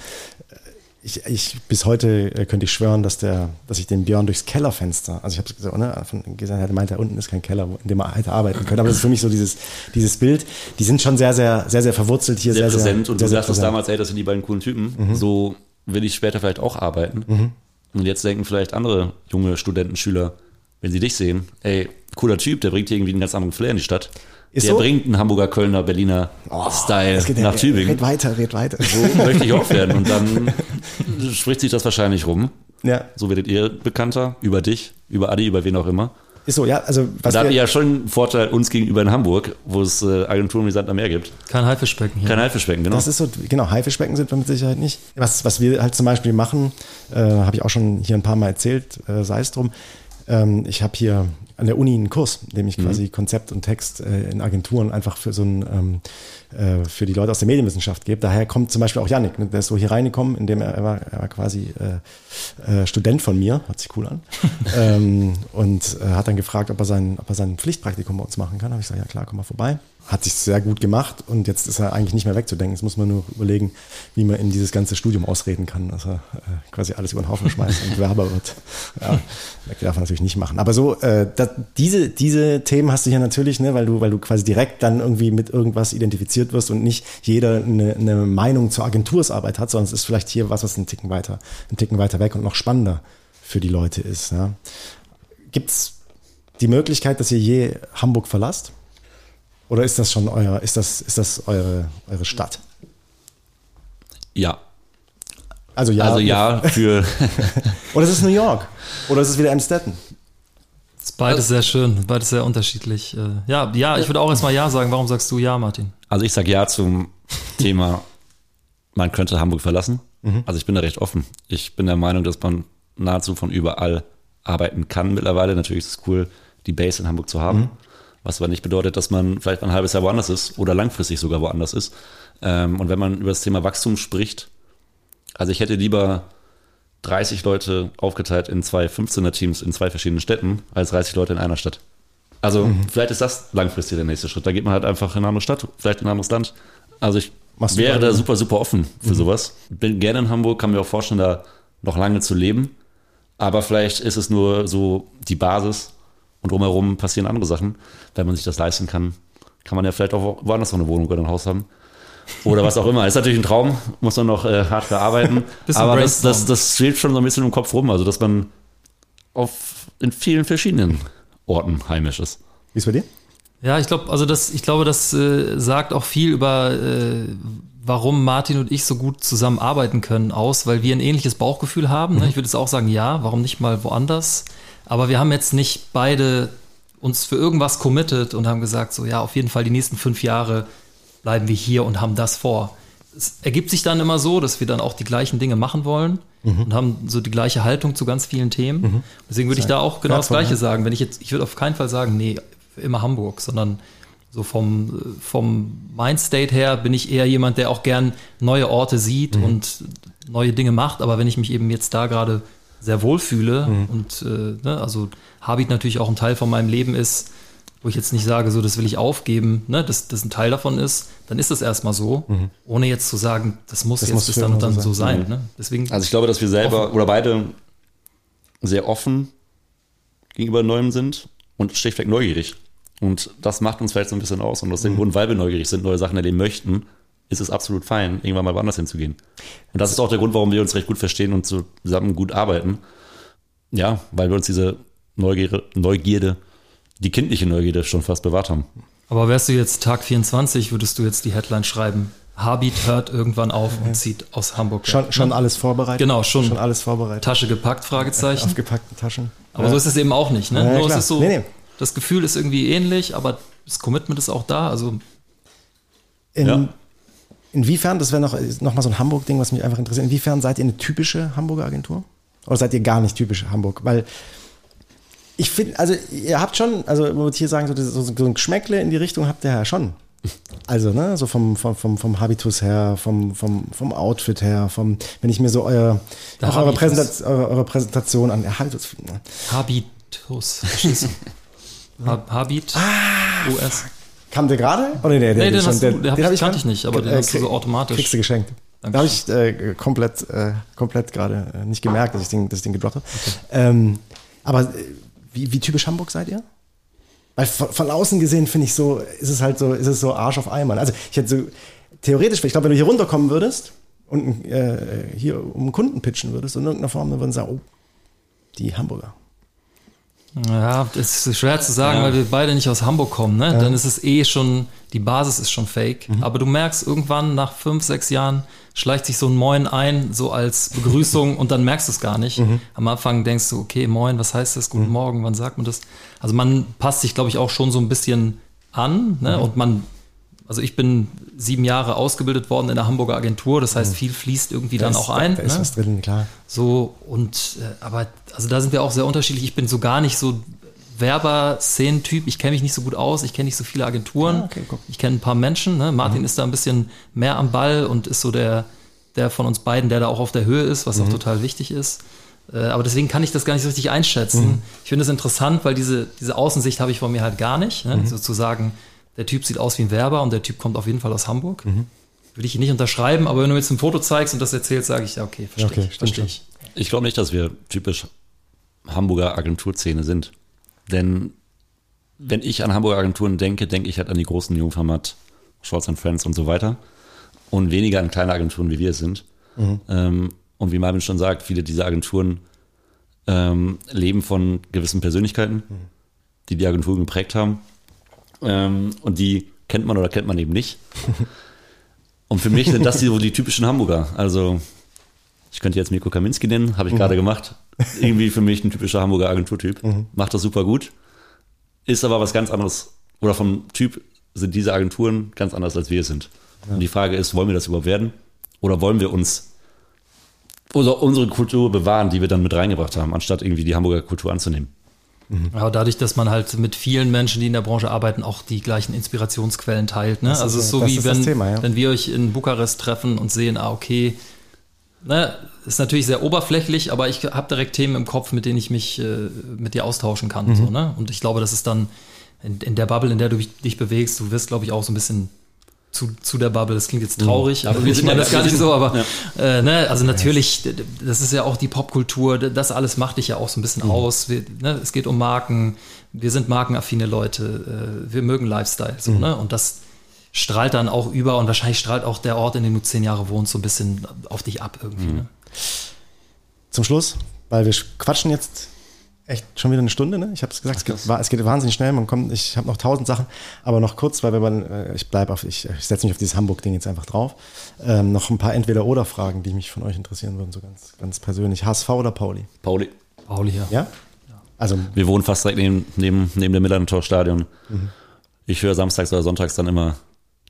ich, ich bis heute äh, könnte ich schwören, dass der, dass ich den Björn durchs Kellerfenster, also ich habe gesagt, ne, von gesagt, er meinte, da unten ist kein Keller, in dem er hätte arbeiten können. Aber das ist für mich so dieses, dieses Bild. Die sind schon sehr, sehr, sehr, sehr verwurzelt hier, sehr, sehr präsent. Sehr, und du sagst es damals, ey, das sind die beiden coolen Typen. Mhm. So will ich später vielleicht auch arbeiten. Mhm. Und jetzt denken vielleicht andere junge Studenten, Schüler, wenn sie dich sehen, ey, cooler Typ, der bringt irgendwie einen ganz anderen Flair in die Stadt. Ist der so? bringt einen Hamburger, Kölner, Berliner oh, Style nach ja, Tübingen. Red weiter, red weiter. So möchte ich auch werden. Und dann spricht sich das wahrscheinlich rum. Ja. So werdet ihr bekannter über dich, über Adi, über wen auch immer. Ist so, ja. Also, was da habt ihr ja schon einen Vorteil uns gegenüber in Hamburg, wo es äh, Agenturen wie Sand am Meer gibt. Kein Haifischbecken hier. Kein Haifischbecken, genau. Das ist so, genau, Haifischbecken sind wir mit Sicherheit nicht. Was, was wir halt zum Beispiel machen, äh, habe ich auch schon hier ein paar Mal erzählt, äh, sei es drum. Ähm, ich habe hier an der Uni einen Kurs, in dem ich mhm. quasi Konzept und Text äh, in Agenturen einfach für so ein ähm, äh, für die Leute aus der Medienwissenschaft gebe. Daher kommt zum Beispiel auch Yannick, ne, der ist so hier reingekommen, indem er, er war, er war quasi äh, äh, Student von mir, hört sich cool an, ähm, und äh, hat dann gefragt, ob er sein, ob er sein Pflichtpraktikum bei uns machen kann. Habe ich gesagt, ja klar, komm mal vorbei. Hat sich sehr gut gemacht und jetzt ist er eigentlich nicht mehr wegzudenken. Jetzt muss man nur überlegen, wie man in dieses ganze Studium ausreden kann, dass er äh, quasi alles über den Haufen schmeißt und Werber wird. Ja, das darf man natürlich nicht machen. Aber so, äh, das, diese, diese Themen hast du hier natürlich, ne, weil du, weil du quasi direkt dann irgendwie mit irgendwas identifiziert wirst und nicht jeder eine, eine Meinung zur Agentursarbeit hat, sondern es ist vielleicht hier was, was einen Ticken weiter, einen Ticken weiter weg und noch spannender für die Leute ist. Ja. Gibt's die Möglichkeit, dass ihr je Hamburg verlasst? Oder ist das schon euer, ist das, ist das eure, eure Stadt? Ja. Also ja. Also ja, für Oder ist es New York? Oder ist es wieder Amstetten? Ist beides sehr schön, beides sehr unterschiedlich. Äh, Ja, ja, ich würde auch erstmal Ja sagen. Warum sagst du Ja, Martin? Also ich sage ja zum Thema, man könnte Hamburg verlassen. Also ich bin da recht offen. Ich bin der Meinung, dass man nahezu von überall arbeiten kann mittlerweile. Natürlich ist es cool, die Base in Hamburg zu haben. Was aber nicht bedeutet, dass man vielleicht ein halbes Jahr woanders ist oder langfristig sogar woanders ist. Ähm, und wenn man über das Thema Wachstum spricht, also ich hätte lieber 30 Leute aufgeteilt in zwei 15er-Teams in zwei verschiedenen Städten als 30 Leute in einer Stadt. Also vielleicht ist das langfristig der nächste Schritt. Da geht man halt einfach in eine andere Stadt, vielleicht in ein anderes Land. Also ich Machst wäre da super, super offen für sowas. Bin gerne in Hamburg, kann mir auch vorstellen, da noch lange zu leben. Aber vielleicht ist es nur so die Basis und drumherum passieren andere Sachen. Wenn man sich das leisten kann, kann man ja vielleicht auch woanders noch eine Wohnung oder ein Haus haben. Oder was auch immer. Ist natürlich ein Traum, muss man noch äh, hart verarbeiten. Bisschen Aber das, das, das schwebt schon so ein bisschen im Kopf rum. Also, dass man auf, in vielen verschiedenen Orten heimisch ist. Wie ist bei dir? Ja, ich glaube, also das, ich glaube, das äh, sagt auch viel über, äh, warum Martin und ich so gut zusammenarbeiten können aus, weil wir ein ähnliches Bauchgefühl haben. Ne? Ich würde jetzt auch sagen, ja, warum nicht mal woanders? Aber wir haben jetzt nicht beide uns für irgendwas committed und haben gesagt, so ja, auf jeden Fall die nächsten fünf Jahre bleiben wir hier und haben das vor. Es ergibt sich dann immer so, dass wir dann auch die gleichen Dinge machen wollen und haben so die gleiche Haltung zu ganz vielen Themen. Deswegen würde ich da auch genau das Gleiche ja. sagen. Wenn ich jetzt, ich würde auf keinen Fall sagen, nee, immer Hamburg, sondern so vom, vom Mindstate her bin ich eher jemand, der auch gern neue Orte sieht und neue Dinge macht. Aber wenn ich mich eben jetzt da gerade sehr wohl fühle und äh, ne, also Habit natürlich auch ein Teil von meinem Leben ist, wo ich jetzt nicht sage, so das will ich aufgeben, ne, dass das ein Teil davon ist, dann ist das erstmal so, ohne jetzt zu sagen, das muss Das jetzt muss bis dann und dann so so sein. sein. Ne? Deswegen Also ich glaube, dass wir selber oder beide sehr offen gegenüber Neuem sind und schlichtweg neugierig. Und das macht uns vielleicht so ein bisschen aus. Und aus dem Grund, weil wir neugierig sind, neue Sachen erleben möchten, ist es absolut fein, irgendwann mal woanders hinzugehen. Und das ist auch der Grund, warum wir uns recht gut verstehen und zusammen gut arbeiten. Ja, weil wir uns diese Neugierde, Neugierde die kindliche Neugierde schon fast bewahrt haben. Aber wärst du jetzt Tag 24, würdest du jetzt die Headline schreiben, Habit hört irgendwann auf und zieht aus Hamburg. Schon, weg. schon alles vorbereitet? Genau, schon. Schon alles vorbereitet. Tasche gepackt, Fragezeichen. Aufgepackte Taschen. Aber so ist es eben auch nicht. Ne? Ja, Nur es ist so, Nee, nee. das Gefühl ist irgendwie ähnlich, aber das Commitment ist auch da. Also In, Ja. Inwiefern, das wäre noch, noch mal so ein Hamburg-Ding, was mich einfach interessiert, inwiefern seid ihr eine typische Hamburger Agentur? Oder seid ihr gar nicht typisch Hamburg? Weil ich finde, also ihr habt schon, also ich würde hier sagen, so, so, so ein Geschmäckle in die Richtung habt ihr ja schon. Also, ne, so vom, vom, vom, vom Habitus her, vom, vom, vom Outfit her, vom, wenn ich mir so euer, auch eure. Präsentation, eure, eure Präsentation an, ja, Habitus, ne. Habitus? Hab, Habit, US. Kam der gerade? Oh, nee, nee, Nee, den hast du- den hab ich- schon- kannte ich nicht, aber den äh, hast du so automatisch. Kriegst du geschenkt. Da habe ich äh, komplett, äh, komplett gerade äh, nicht gemerkt, dass ich den, dass ich den gedroppt habe. Ähm, aber äh, wie, wie typisch Hamburg seid ihr? Weil von, von außen gesehen finde ich so, ist es halt so, ist es so Arsch auf Eimer. Also ich hätte so, theoretisch, ich glaube, wenn du hier runterkommen würdest und äh, hier um einen Kunden pitchen würdest in irgendeiner Form, dann würden sie sagen, oh, die Hamburger. Ja, das ist schwer zu sagen, weil wir beide nicht aus Hamburg kommen. Ne? Dann ist es eh schon, die Basis ist schon fake. Aber du merkst irgendwann nach fünf, sechs Jahren schleicht sich so ein Moin ein, so als Begrüßung und dann merkst du es gar nicht. Am Anfang denkst du, okay, Moin, was heißt das? Guten Morgen, wann sagt man das? Also man passt sich, glaube ich, auch schon so ein bisschen an ne? und man also ich bin sieben Jahre ausgebildet worden in der Hamburger Agentur, das heißt, viel fließt irgendwie dann Da auch ist, ein. Da ist ne? was drin, klar. So, und äh, aber also da sind wir auch sehr unterschiedlich. Ich bin so gar nicht so Werber-Szenentyp. Ich kenne mich nicht so gut aus, ich kenne nicht so viele Agenturen. Ah, okay, ich kenne ein paar Menschen. Ne? Martin ist da ein bisschen mehr am Ball und ist so der, der von uns beiden, der da auch auf der Höhe ist, was auch total wichtig ist. Äh, aber deswegen kann ich das gar nicht so richtig einschätzen. Ich finde es interessant, weil diese, diese Außensicht habe ich von mir halt gar nicht. Ne? So zu sagen, der Typ sieht aus wie ein Werber und der Typ kommt auf jeden Fall aus Hamburg. Mhm. Würde ich nicht unterschreiben, aber wenn du mir jetzt ein Foto zeigst und das erzählst, sage ich, ja, okay, verstehe okay, ich. Verstehe ich. Ich glaube nicht, dass wir typisch Hamburger Agenturszene sind. Denn wenn ich an Hamburger Agenturen denke, denke ich halt an die großen Jungformat, Schwarz and Friends und so weiter. Und weniger an kleine Agenturen, wie wir es sind. Ähm, und wie Marvin schon sagt, viele dieser Agenturen ähm, leben von gewissen Persönlichkeiten, die die Agenturen geprägt haben. Ähm, und die kennt man oder kennt man eben nicht. Und für mich sind das die, so die typischen Hamburger. Also ich könnte jetzt Mirko Kaminski nennen, habe ich gerade gemacht. Irgendwie für mich ein typischer Hamburger Agenturtyp. Macht das super gut. Ist aber was ganz anderes. Oder vom Typ sind diese Agenturen ganz anders, als wir es sind. Und die Frage ist, wollen wir das überhaupt werden? Oder wollen wir uns unsere Kultur bewahren, die wir dann mit reingebracht haben, anstatt irgendwie die Hamburger Kultur anzunehmen? Aber dadurch, dass man halt mit vielen Menschen, die in der Branche arbeiten, auch die gleichen Inspirationsquellen teilt. Ne? Das also es ist so wie wenn, Thema, ja. wenn wir euch in Bukarest treffen und sehen, ah, okay, ne, ist natürlich sehr oberflächlich, aber ich habe direkt Themen im Kopf, mit denen ich mich äh, mit dir austauschen kann. Mhm. So, ne? Und ich glaube, das ist dann in, in der Bubble, in der du dich bewegst, du wirst, glaube ich, auch so ein bisschen zu, zu der Bubble. Das klingt jetzt traurig, aber wir ich sind meine ja- das gar nicht so, aber ja. äh, ne, also natürlich, das ist ja auch die Popkultur, das alles macht dich ja auch so ein bisschen aus. Wir, ne, es geht um Marken, wir sind markenaffine Leute, äh, wir mögen Lifestyle, so, ne? Und das strahlt dann auch über und wahrscheinlich strahlt auch der Ort, in dem du zehn Jahre wohnst, so ein bisschen auf dich ab irgendwie. Ne? Zum Schluss, weil wir quatschen jetzt echt schon wieder eine Stunde, ne? Ich habe es gesagt, es geht, wa- es geht wahnsinnig schnell, man kommt, ich habe noch tausend Sachen, aber noch kurz, weil wir mal, äh, ich bleibe auf, ich, ich setze mich auf dieses Hamburg-Ding jetzt einfach drauf. Ähm, noch ein paar Entweder-Oder-Fragen, die mich von euch interessieren würden, so ganz, ganz persönlich. HSV oder Pauli? Pauli. Pauli hier. Ja? Also, Wir wohnen fast direkt neben, neben, neben dem Millantor-Stadion. Ich höre samstags oder sonntags dann immer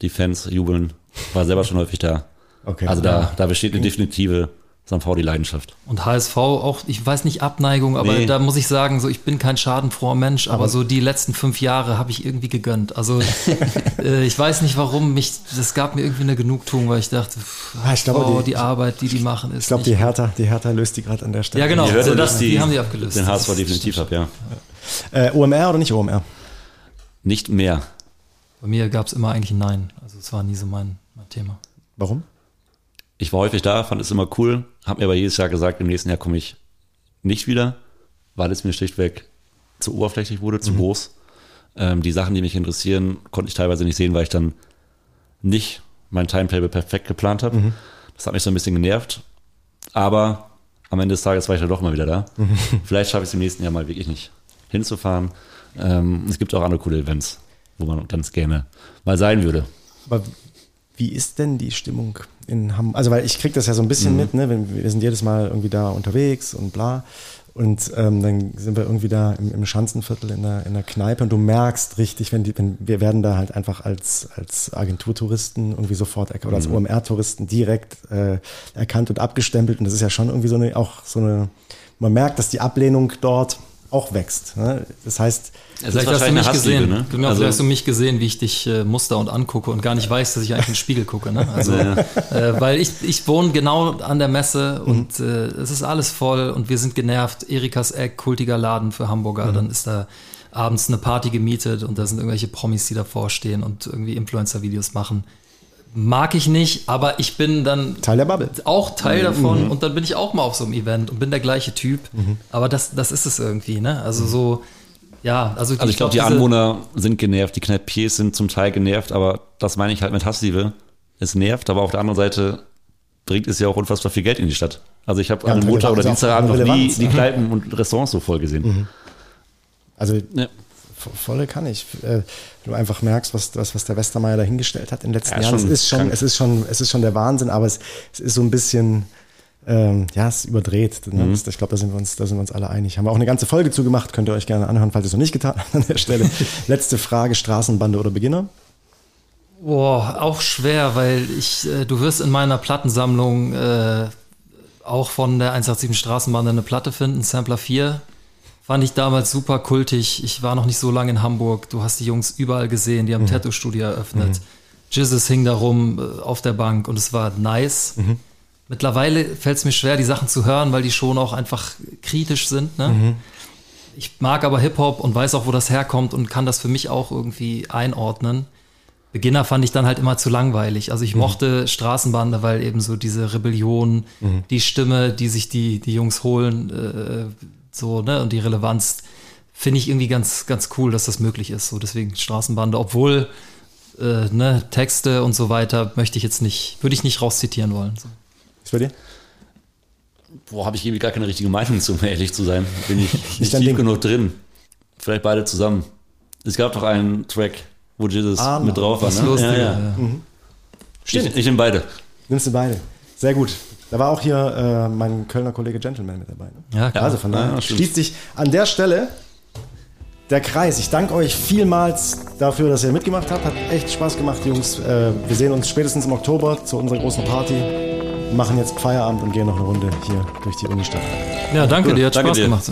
die Fans jubeln. War selber schon häufig da. okay. Also da, da besteht eine definitive St. Pauli-Leidenschaft. Und HSV auch, ich weiß nicht Abneigung, aber Nee. da muss ich sagen, so ich bin kein schadenfroher Mensch, aber, so die letzten fünf Jahre habe ich irgendwie gegönnt. Also äh, ich weiß nicht warum, mich, das gab mir irgendwie eine Genugtuung, weil ich dachte, pff, Ah, ich glaube, HSV, die- die, Arbeit, die die machen, ist ich glaube, die Hertha, die Hertha löst die gerade an der Stelle. Ja, genau. Ihr hört also ja, das- dass die haben die abgelöst. Den HSV definitiv ab, ja. Äh, OMR oder nicht OMR? Nicht mehr. Bei mir gab es immer eigentlich ein Nein. Also es war nie so mein, mein Thema. Warum? Ich war häufig da, fand es immer cool, habe mir aber jedes Jahr gesagt, im nächsten Jahr komme ich nicht wieder, weil es mir schlichtweg zu oberflächlich wurde, zu groß. Ähm, die Sachen, die mich interessieren, konnte ich teilweise nicht sehen, weil ich dann nicht mein Timetable perfekt geplant habe. Das hat mich so ein bisschen genervt. Aber am Ende des Tages war ich dann doch mal wieder da. Vielleicht schaffe ich es im nächsten Jahr mal wirklich nicht hinzufahren. Ähm, es gibt auch andere coole Events, wo man ganz gerne mal sein würde. Aber wie ist denn die Stimmung in Hamburg? Also, weil ich kriege das ja so ein bisschen mit, ne? Wenn, wir sind jedes Mal irgendwie da unterwegs und bla. Und ähm, dann sind wir irgendwie da im, im Schanzenviertel in der, in der Kneipe und du merkst richtig, wenn die, wenn wir werden da halt einfach als, als Agenturtouristen irgendwie sofort oder als OMR-Touristen direkt äh, erkannt und abgestempelt. Und das ist ja schon irgendwie so eine, auch so eine, man merkt, dass die Ablehnung dort auch wächst. Ne? Das heißt, Vielleicht hast du mich gesehen. ne? Genau, Also- vielleicht hast du mich gesehen, wie ich dich äh, muster und angucke und gar nicht weiß, dass ich eigentlich in den Spiegel gucke. Ne? Also, äh, weil ich, ich wohne genau an der Messe und äh, es ist alles voll und wir sind genervt. Erikas Eck, kultiger Laden für Hamburger. Dann ist da abends eine Party gemietet und da sind irgendwelche Promis, die davor stehen und irgendwie Influencer-Videos machen. Mag ich nicht, aber ich bin dann Teil der Bubble. auch Teil davon und dann bin ich auch mal auf so einem Event und bin der gleiche Typ. Aber das, das ist es irgendwie, ne? Also so, ja, also, Also ich glaube, die diese- Anwohner sind genervt, die Kneipiers sind zum Teil genervt, aber das meine ich halt mit Hassliebe. Es nervt, aber auf der anderen Seite bringt es ja auch unfassbar viel Geld in die Stadt. Also ich habe Ja, an einem Montag oder Dienstagabend noch nie die ne? Kneipen und Restaurants so voll gesehen. Also Ja. Vo- volle kann ich. Äh, Du einfach merkst, was, was, was der Westermeier dahingestellt hat in den letzten Ja, Jahren. Es schon ist schon, krank. es ist schon, es ist schon der Wahnsinn, aber es, es ist so ein bisschen, ähm, ja, es ist überdreht. Ne? Das- Ich glaube, da sind wir uns, da sind wir uns alle einig. Haben wir auch eine ganze Folge zugemacht, könnt ihr euch gerne anhören, falls ihr es noch nicht getan habt an der Stelle. Letzte Frage: Straßenbande oder Beginner? Boah, auch schwer, weil ich, äh, du wirst in meiner Plattensammlung äh, auch von der 187 Straßenbahn eine Platte finden, Sampler 4. Fand ich damals super kultig. Ich war noch nicht so lange in Hamburg. Du hast die Jungs überall gesehen, die haben Tattoo-Studio eröffnet. Jizzes hing da rum äh, auf der Bank und es war nice. Mittlerweile fällt es mir schwer, die Sachen zu hören, weil die schon auch einfach kritisch sind. Ne? Ich mag aber Hip-Hop und weiß auch, wo das herkommt und kann das für mich auch irgendwie einordnen. Beginner fand ich dann halt immer zu langweilig. Also ich mochte Straßenbande, weil eben so diese Rebellion, die Stimme, die sich die, die Jungs holen, äh, so, ne, und die Relevanz, finde ich irgendwie ganz, ganz cool, dass das möglich ist. So deswegen Straßenbande, obwohl äh, ne, Texte und so weiter möchte ich jetzt nicht, würde ich nicht rauszitieren wollen. So. Ist bei dir? Boah, habe ich irgendwie gar keine richtige Meinung zu, um ehrlich zu sein. Bin ich nicht dein tief Ding. genug drin. Vielleicht beide zusammen. Es gab doch einen Track, wo Jesus Ah, mit drauf war, ne? Lustige, ja, ja. ja. Stimmt. Ich, ich nehme beide. Nimmst du beide. Sehr gut. Da war auch hier äh, mein Kölner Kollege Gentleman mit dabei. Ne? Ja, klar. Also von daher Ja, schließt sich an der Stelle der Kreis. Ich danke euch vielmals dafür, dass ihr mitgemacht habt. Hat echt Spaß gemacht, Jungs. Äh, wir sehen uns spätestens im Oktober zu unserer großen Party. Machen jetzt Feierabend und gehen noch eine Runde hier durch die Unistadt. ja danke Cool. dir, hat Danke Spaß dir. gemacht.